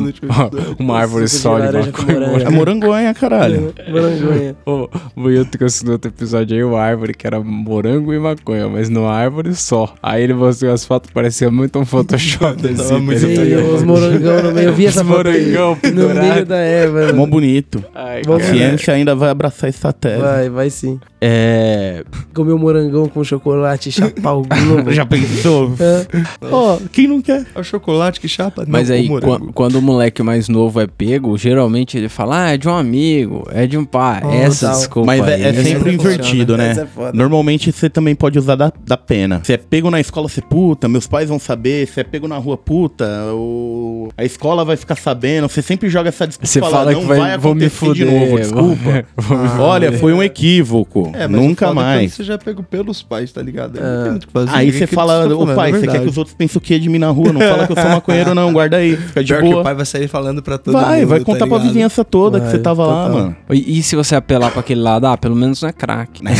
[SPEAKER 2] Uma árvore só de maconha.
[SPEAKER 3] É morangonha, caralho.
[SPEAKER 4] Morangonha.
[SPEAKER 2] O trouxe no outro episódio aí uma árvore que era morango e maconha, mas numa árvore só. Aí ele mostrou as fotos, parecia muito um Photoshop.
[SPEAKER 5] Tava muito
[SPEAKER 2] tá
[SPEAKER 4] Sim,
[SPEAKER 2] ligado?
[SPEAKER 4] os morangão no meio. Eu vi essa foto aí.
[SPEAKER 2] morangão
[SPEAKER 4] No meio da erva.
[SPEAKER 3] Mó bonito. A ciência ainda vai abraçar essa tese.
[SPEAKER 4] Vai, vai sim.
[SPEAKER 2] É.
[SPEAKER 4] Comer um morangão com chocolate, chapar o globo. (laughs)
[SPEAKER 3] Já pensou?
[SPEAKER 4] É.
[SPEAKER 3] Ó, quem não quer?
[SPEAKER 5] É o chocolate que chapa?
[SPEAKER 2] Mas
[SPEAKER 5] não,
[SPEAKER 2] aí,
[SPEAKER 5] o
[SPEAKER 2] quando o moleque mais novo é pego, geralmente ele fala, ah, é de um amigo, é de um pai.
[SPEAKER 4] Oh,
[SPEAKER 2] Essa
[SPEAKER 4] tal.
[SPEAKER 2] desculpa
[SPEAKER 3] Mas é, é sempre invertido, né?
[SPEAKER 4] É.
[SPEAKER 3] Normalmente você também pode usar da, da pena. Você é pego na escola, você puta, meus pais vão saber. Você é pego na rua, puta, o... a escola vai ficar sabendo. Você sempre joga essa desculpa.
[SPEAKER 2] Você
[SPEAKER 3] fala,
[SPEAKER 2] fala
[SPEAKER 3] não
[SPEAKER 2] que vai, vou me
[SPEAKER 3] acontecer
[SPEAKER 2] fuder.
[SPEAKER 3] de novo, desculpa. (laughs)
[SPEAKER 2] vou me
[SPEAKER 3] Olha, foi um equívoco.
[SPEAKER 5] É,
[SPEAKER 3] Nunca
[SPEAKER 5] é
[SPEAKER 3] mais.
[SPEAKER 5] Você já pegou pelos pais, tá ligado? Aí Não tem muito o que fazer.
[SPEAKER 3] Aí
[SPEAKER 5] que
[SPEAKER 3] você
[SPEAKER 5] que
[SPEAKER 3] fala,
[SPEAKER 5] tá
[SPEAKER 3] ô
[SPEAKER 5] falando?
[SPEAKER 3] pai,
[SPEAKER 5] É
[SPEAKER 3] você quer que os outros pensem o quê de mim na rua? Não fala que eu sou (laughs) maconheiro, não. Guarda aí, fica de
[SPEAKER 5] Pior que
[SPEAKER 3] boa.
[SPEAKER 5] o pai vai sair falando pra todo
[SPEAKER 3] Vai,
[SPEAKER 5] mundo,
[SPEAKER 3] vai
[SPEAKER 5] tá
[SPEAKER 3] contar pra
[SPEAKER 5] ligado?
[SPEAKER 3] vizinhança toda que
[SPEAKER 4] Vai,
[SPEAKER 3] você tava lá,
[SPEAKER 4] total.
[SPEAKER 3] mano.
[SPEAKER 2] E, e se você apelar pra aquele lado, ah, pelo menos não é crack. (laughs)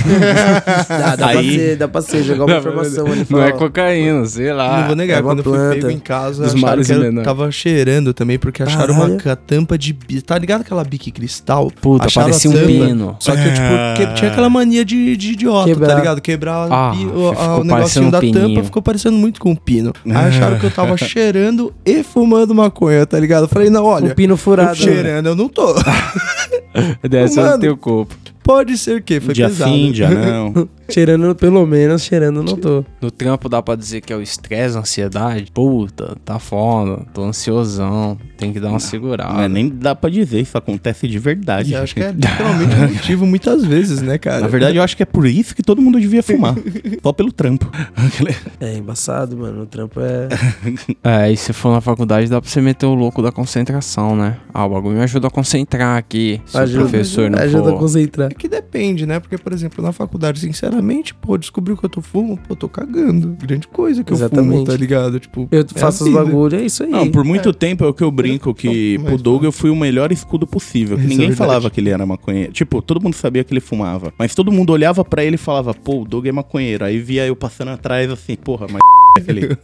[SPEAKER 4] Dá, dá pra
[SPEAKER 3] Aí-
[SPEAKER 4] ser, dá pra ser, jogar uma informação ali.
[SPEAKER 2] Não é cocaína, sei lá.
[SPEAKER 5] Não vou negar,
[SPEAKER 4] é
[SPEAKER 5] quando eu fui
[SPEAKER 4] planta.
[SPEAKER 5] pego em casa, acharam que
[SPEAKER 2] menores.
[SPEAKER 5] tava cheirando também, porque acharam uma tampa de... Tá ligado aquela bique cristal?
[SPEAKER 2] Puta, parecia um pino.
[SPEAKER 5] Só que, tipo, que tinha aquela mania de, idiota, tá ligado? Quebrar
[SPEAKER 2] Ah,
[SPEAKER 5] pi- o,
[SPEAKER 2] ficou
[SPEAKER 5] a- o negocinho
[SPEAKER 2] um
[SPEAKER 5] da
[SPEAKER 2] pininho.
[SPEAKER 5] tampa, ficou parecendo muito com um pino. Aí acharam que eu tava (laughs) cheirando e fumando maconha, tá ligado? Eu falei, não, olha,
[SPEAKER 4] Um pino
[SPEAKER 5] eu
[SPEAKER 4] furado.
[SPEAKER 5] cheirando eu não tô. (laughs)
[SPEAKER 2] Dessa é o
[SPEAKER 5] Mano.
[SPEAKER 2] teu corpo.
[SPEAKER 5] Pode ser que, foi
[SPEAKER 3] dia
[SPEAKER 5] pesado.
[SPEAKER 3] sim, dia não. (laughs)
[SPEAKER 4] Cheirando, pelo menos, cheirando não tô.
[SPEAKER 2] No trampo dá pra dizer que é o estresse, a ansiedade. Puta, tá foda, tô ansiosão, tem que dar uma segurada.
[SPEAKER 3] Mas nem dá pra dizer, isso acontece de verdade.
[SPEAKER 5] Eu acho que é literalmente um motivo muitas vezes, né, cara?
[SPEAKER 3] Na verdade, eu acho que é por isso que todo mundo devia fumar. (laughs) Só pelo trampo.
[SPEAKER 4] É embaçado, mano. O trampo é. (laughs)
[SPEAKER 2] É, e se for na faculdade dá pra você meter o louco da concentração, né? Ah, o bagulho me ajuda a concentrar aqui. Se
[SPEAKER 4] Ajuda,
[SPEAKER 2] o professor não
[SPEAKER 4] ajuda a
[SPEAKER 2] for...
[SPEAKER 4] concentrar.
[SPEAKER 5] É que depende, né? Porque, por exemplo, na faculdade, sinceramente, pô, descobriu que eu tô fumo, pô, tô cagando. Grande coisa que eu fumo,
[SPEAKER 4] Exatamente.
[SPEAKER 5] tá ligado? Tipo,
[SPEAKER 4] Eu
[SPEAKER 5] é
[SPEAKER 4] faço os bagulho, é isso aí.
[SPEAKER 3] Não, por muito tempo é o que eu brinco que
[SPEAKER 5] Mas
[SPEAKER 3] pro Doug eu fui o melhor escudo possível. Que
[SPEAKER 5] é
[SPEAKER 3] ninguém
[SPEAKER 5] verdade.
[SPEAKER 3] falava que ele era maconheiro. Tipo, todo mundo sabia que ele fumava. Mas todo mundo olhava pra ele e falava, pô, o Doug é maconheiro. Aí via eu passando atrás assim, porra, mas (laughs) aquele.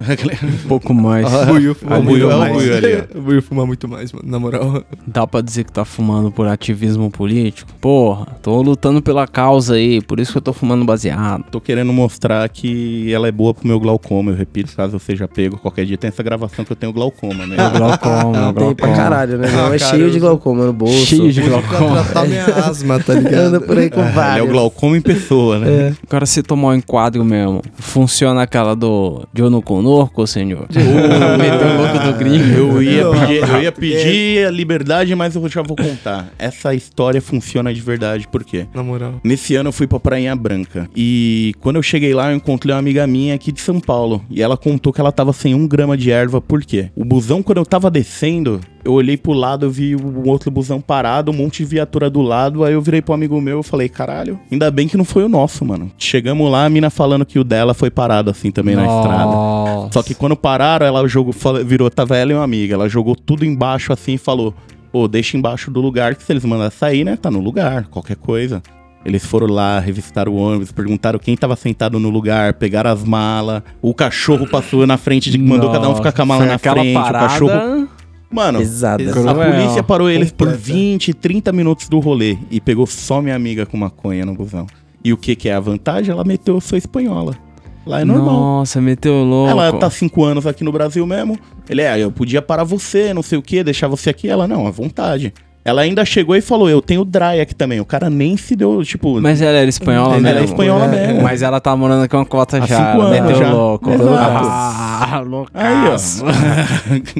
[SPEAKER 3] aquele... (laughs)
[SPEAKER 2] Um pouco mais.
[SPEAKER 5] Fuma
[SPEAKER 3] Ah, é
[SPEAKER 5] mais.
[SPEAKER 3] Buiu ali, ó.
[SPEAKER 5] Fuma muito mais, mano, na moral.
[SPEAKER 2] Dá pra dizer que tá fumando por ativismo político? Porra, tô lutando pela causa aí, por isso que eu tô fumando baseado.
[SPEAKER 3] Tô querendo mostrar que ela é boa pro meu glaucoma. Eu repito, caso eu seja pego, qualquer dia tem essa gravação que eu tenho glaucoma, né?
[SPEAKER 2] Meu glaucoma, meu
[SPEAKER 4] Tem pra
[SPEAKER 2] glaucoma.
[SPEAKER 4] caralho, né? Não,
[SPEAKER 5] Ah,
[SPEAKER 4] é
[SPEAKER 5] cara,
[SPEAKER 4] cheio
[SPEAKER 5] eu-
[SPEAKER 4] de glaucoma no bolso.
[SPEAKER 2] Cheio de glaucoma.
[SPEAKER 5] tratar minha (laughs) asma, tá ligado?
[SPEAKER 4] Anda por aí com
[SPEAKER 3] Ele é o
[SPEAKER 4] vários.
[SPEAKER 3] glaucoma em pessoa, né?
[SPEAKER 2] Agora se tomar um enquadro mesmo, funciona aquela do Jono Conorco, senhor? Uh, (laughs) meteu o louco do gringo.
[SPEAKER 3] Eu ia, pedir, eu ia pedir a liberdade, mas eu já vou contar. Essa história funciona de verdade, por quê?
[SPEAKER 5] Na moral.
[SPEAKER 3] Nesse ano eu fui pra Prainha Branca. E quando eu cheguei lá, eu encontrei uma amiga minha aqui de São Paulo. E ela contou que ela tava sem um grama de erva, por quê? O busão, quando eu tava descendo, eu olhei pro lado, eu vi um outro busão parado, um monte de viatura do lado. Aí eu virei pro amigo meu e falei, caralho, ainda bem que não foi o nosso, mano. Chegamos lá, a mina falando que o dela foi parado assim também na estrada.
[SPEAKER 2] Nossa.
[SPEAKER 3] Só que quando pararam, ela jogou, virou, tava ela e uma amiga. Ela jogou tudo embaixo assim e falou: Pô, deixa embaixo do lugar que se eles mandarem sair, né? Tá no lugar, qualquer coisa. Eles foram lá, revistaram o ônibus, perguntaram quem tava sentado no lugar, pegaram as malas. O cachorro passou na frente de mandou cada um ficar com a mala na frente.
[SPEAKER 2] parada...
[SPEAKER 3] O cachorro. Mano.
[SPEAKER 5] Exato.
[SPEAKER 3] a polícia parou eles por
[SPEAKER 5] Completa.
[SPEAKER 3] 20, 30 minutos do rolê e pegou só minha amiga com maconha no busão. E o que que é a vantagem? Ela meteu eu sou espanhola. Lá é normal.
[SPEAKER 2] Nossa, meteu louco.
[SPEAKER 3] Ela tá cinco anos aqui no Brasil mesmo. Ele é, eu podia parar você, não sei o que, deixar você aqui. Ela, não, à vontade. Ela ainda chegou e falou, eu tenho dry aqui também. O cara nem se deu, tipo...
[SPEAKER 2] Mas ela era espanhola
[SPEAKER 3] ela
[SPEAKER 2] mesmo?
[SPEAKER 3] é espanhola mesmo.
[SPEAKER 2] Mas ela tá morando aqui uma cota
[SPEAKER 3] Há
[SPEAKER 2] já.
[SPEAKER 3] cinco
[SPEAKER 2] ela
[SPEAKER 3] anos
[SPEAKER 2] meteu
[SPEAKER 3] já.
[SPEAKER 2] louco.
[SPEAKER 3] Exato.
[SPEAKER 2] Ah, loucaço.
[SPEAKER 3] Aí,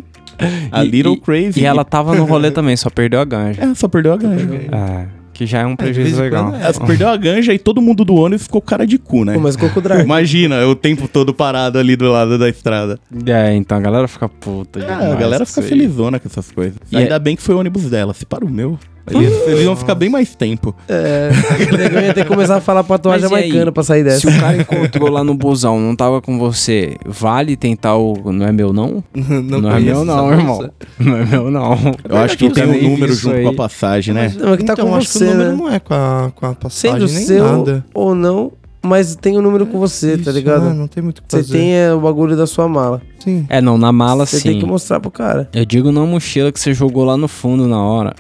[SPEAKER 3] ó. A
[SPEAKER 2] E-
[SPEAKER 3] little
[SPEAKER 2] e-
[SPEAKER 3] crazy.
[SPEAKER 2] E ela tava no rolê também, só perdeu a ganja.
[SPEAKER 3] É, só perdeu a ganja.
[SPEAKER 2] Ah, que já é um
[SPEAKER 5] vez
[SPEAKER 2] prejuízo legal.
[SPEAKER 5] quando é.
[SPEAKER 3] Ela perdeu a ganja e todo mundo do ônibus ficou com cara de cu, né?
[SPEAKER 4] Pô, mas ficou com o Drag.
[SPEAKER 3] Imagina, o tempo todo parado ali do lado da estrada.
[SPEAKER 2] É, então a galera fica puta
[SPEAKER 3] É,
[SPEAKER 2] demais.
[SPEAKER 3] a galera fica felizona com essas coisas.
[SPEAKER 2] E
[SPEAKER 3] Ainda
[SPEAKER 2] é-
[SPEAKER 3] bem que foi o ônibus dela. Se para o meu, eles, eles iam ficar bem mais tempo.
[SPEAKER 4] É, (laughs) negão ia ter que começar a falar
[SPEAKER 2] Mas aí?
[SPEAKER 4] jamaicana pra sair dessa.
[SPEAKER 2] Se o cara encontrou lá no busão, não tava com você, vale tentar o. Não é meu, não? (laughs)
[SPEAKER 5] não,
[SPEAKER 2] Não, é meu, não, irmão. Não é meu, não.
[SPEAKER 3] Eu acho que
[SPEAKER 2] eu
[SPEAKER 3] tem um número junto
[SPEAKER 2] aí.
[SPEAKER 3] com a passagem, né?
[SPEAKER 4] Não, é que tá
[SPEAKER 5] então,
[SPEAKER 4] com
[SPEAKER 5] acho
[SPEAKER 4] você,
[SPEAKER 5] que o número
[SPEAKER 4] né?
[SPEAKER 5] não é com a, com a passagem,
[SPEAKER 4] Sendo
[SPEAKER 5] nem
[SPEAKER 4] seu
[SPEAKER 5] nada.
[SPEAKER 4] ou não, mas tem o número com você, tá
[SPEAKER 5] Isso,
[SPEAKER 4] ligado?
[SPEAKER 5] né? Não tem muito o que
[SPEAKER 4] Você
[SPEAKER 5] fazer.
[SPEAKER 4] tem é, o bagulho da sua mala.
[SPEAKER 5] Sim.
[SPEAKER 2] É, não, na mala
[SPEAKER 4] Você
[SPEAKER 2] sim.
[SPEAKER 4] tem que mostrar pro cara.
[SPEAKER 2] Eu digo na mochila que você jogou lá no fundo na hora.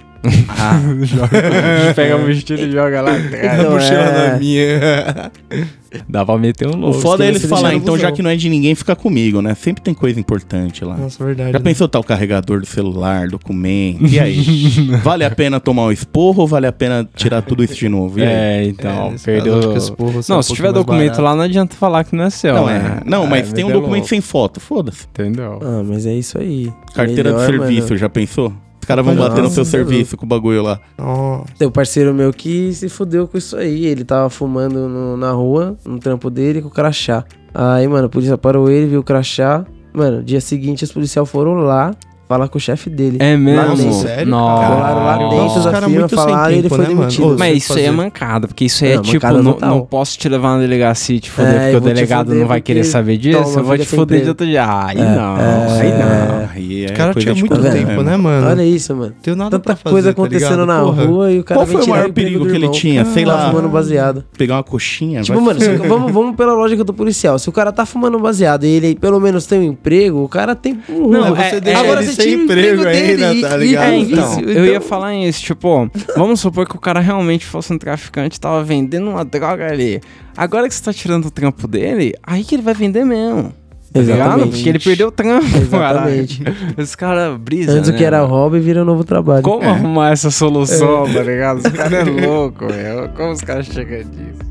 [SPEAKER 3] Ah.
[SPEAKER 2] Joga- (laughs) Pega a mochila e joga lá.
[SPEAKER 4] Então,
[SPEAKER 5] a mochila
[SPEAKER 4] é.
[SPEAKER 5] da minha. (laughs)
[SPEAKER 2] Dá pra meter um
[SPEAKER 3] O
[SPEAKER 2] louco.
[SPEAKER 3] foda é eles falar, então já que não é de ninguém, fica comigo, né? Sempre tem coisa importante lá.
[SPEAKER 5] Nossa, verdade.
[SPEAKER 3] Já
[SPEAKER 5] né?
[SPEAKER 3] pensou tá o carregador do celular, documento? E aí? (laughs) vale a pena tomar um esporro ou vale a pena tirar tudo isso de novo? E?
[SPEAKER 2] É, então,
[SPEAKER 5] nesse
[SPEAKER 2] perdeu.
[SPEAKER 5] são
[SPEAKER 2] Não,
[SPEAKER 5] um
[SPEAKER 2] se tiver documento
[SPEAKER 5] barato.
[SPEAKER 2] lá, não adianta falar que não é seu,
[SPEAKER 3] Não,
[SPEAKER 2] né?
[SPEAKER 3] é. Não, mas
[SPEAKER 2] É,
[SPEAKER 3] tem um documento
[SPEAKER 2] louco.
[SPEAKER 3] sem foto, foda-se.
[SPEAKER 2] Entendeu?
[SPEAKER 4] Ah, mas é isso aí.
[SPEAKER 3] Carteira
[SPEAKER 4] Melhor,
[SPEAKER 3] de serviço,
[SPEAKER 4] mano.
[SPEAKER 3] já pensou? Os caras vão bater no seu serviço com o bagulho lá.
[SPEAKER 5] Nossa.
[SPEAKER 4] Tem um parceiro meu que se fudeu com isso aí. Ele tava fumando no- na rua, no trampo dele, com o crachá. Aí, mano, a polícia parou ele, viu o crachá. Mano, dia seguinte os policiais foram lá falar com o chefe dele.
[SPEAKER 2] É mesmo?
[SPEAKER 5] sério,
[SPEAKER 2] Nossa.
[SPEAKER 5] cara?
[SPEAKER 4] Colaram lá
[SPEAKER 5] Nossa,
[SPEAKER 4] dentro
[SPEAKER 5] os
[SPEAKER 4] da
[SPEAKER 5] cara
[SPEAKER 4] firma,
[SPEAKER 5] muito sem
[SPEAKER 4] falaram e ele
[SPEAKER 5] tempo,
[SPEAKER 4] foi
[SPEAKER 5] né, mano?
[SPEAKER 4] demitido.
[SPEAKER 5] Ô,
[SPEAKER 2] Mas
[SPEAKER 5] Você
[SPEAKER 2] isso aí é
[SPEAKER 5] fazer-
[SPEAKER 2] mancada, porque isso aí é
[SPEAKER 4] Não,
[SPEAKER 2] tipo,
[SPEAKER 4] mancada
[SPEAKER 2] não,
[SPEAKER 4] total.
[SPEAKER 2] não posso te levar na delegacia e te foder,
[SPEAKER 4] É,
[SPEAKER 2] porque o
[SPEAKER 4] vou te
[SPEAKER 2] delegado
[SPEAKER 4] foder
[SPEAKER 2] não vai querer
[SPEAKER 4] porque-
[SPEAKER 2] saber disso,
[SPEAKER 4] Toma,
[SPEAKER 2] eu vou te
[SPEAKER 4] fica sem
[SPEAKER 2] foder de
[SPEAKER 4] emprego.
[SPEAKER 2] outro dia. Aí
[SPEAKER 4] É,
[SPEAKER 2] não,
[SPEAKER 4] é.
[SPEAKER 2] aí não.
[SPEAKER 3] Aí é
[SPEAKER 5] Os caras
[SPEAKER 3] coisa
[SPEAKER 5] tinham
[SPEAKER 3] de
[SPEAKER 5] muito tempo,
[SPEAKER 3] mesmo.
[SPEAKER 5] né, mano?
[SPEAKER 4] Olha isso, mano.
[SPEAKER 5] Tem nada
[SPEAKER 4] Tanta
[SPEAKER 5] pra fazer,
[SPEAKER 4] coisa
[SPEAKER 5] tá
[SPEAKER 4] acontecendo na
[SPEAKER 5] Porra.
[SPEAKER 4] rua e o cara
[SPEAKER 3] Qual
[SPEAKER 4] vem
[SPEAKER 3] foi o
[SPEAKER 4] tirar
[SPEAKER 3] maior
[SPEAKER 4] emprego
[SPEAKER 3] perigo
[SPEAKER 4] do
[SPEAKER 3] que ele
[SPEAKER 4] irmão.
[SPEAKER 3] tinha? Sei lá.
[SPEAKER 4] fumando baseado.
[SPEAKER 3] Pegar uma coxinha,
[SPEAKER 4] Tipo,
[SPEAKER 3] vai
[SPEAKER 4] mano, se- vamos, vamos pela lógica do policial. Se o cara tá fumando baseado e ele pelo menos tem um emprego, o cara tem um
[SPEAKER 2] Não,
[SPEAKER 4] rumo.
[SPEAKER 2] é-
[SPEAKER 5] você
[SPEAKER 2] é-
[SPEAKER 5] deixa
[SPEAKER 4] Agora
[SPEAKER 5] ele
[SPEAKER 4] você
[SPEAKER 5] sem
[SPEAKER 4] o
[SPEAKER 5] emprego
[SPEAKER 4] emprego
[SPEAKER 5] ainda,
[SPEAKER 4] dele
[SPEAKER 5] tá
[SPEAKER 4] e-
[SPEAKER 5] ligado?
[SPEAKER 2] É, então,
[SPEAKER 4] Isso,
[SPEAKER 2] eu ia
[SPEAKER 4] então-
[SPEAKER 2] falar isso, tipo, vamos supor que o cara realmente fosse um traficante e tava vendendo uma droga ali. Agora que você tá tirando o trampo dele, aí que ele vai vender mesmo. Tá ligado?
[SPEAKER 4] Exatamente.
[SPEAKER 2] Porque ele perdeu o trampo. (laughs)
[SPEAKER 4] Exatamente.
[SPEAKER 2] caralho. Esse cara brisa,
[SPEAKER 4] Antes o
[SPEAKER 2] né,
[SPEAKER 4] que era
[SPEAKER 2] mano?
[SPEAKER 4] hobby vira novo trabalho.
[SPEAKER 2] Como arrumar essa solução, tá ligado? Esse cara é (laughs) louco, velho. Como os caras chegam disso?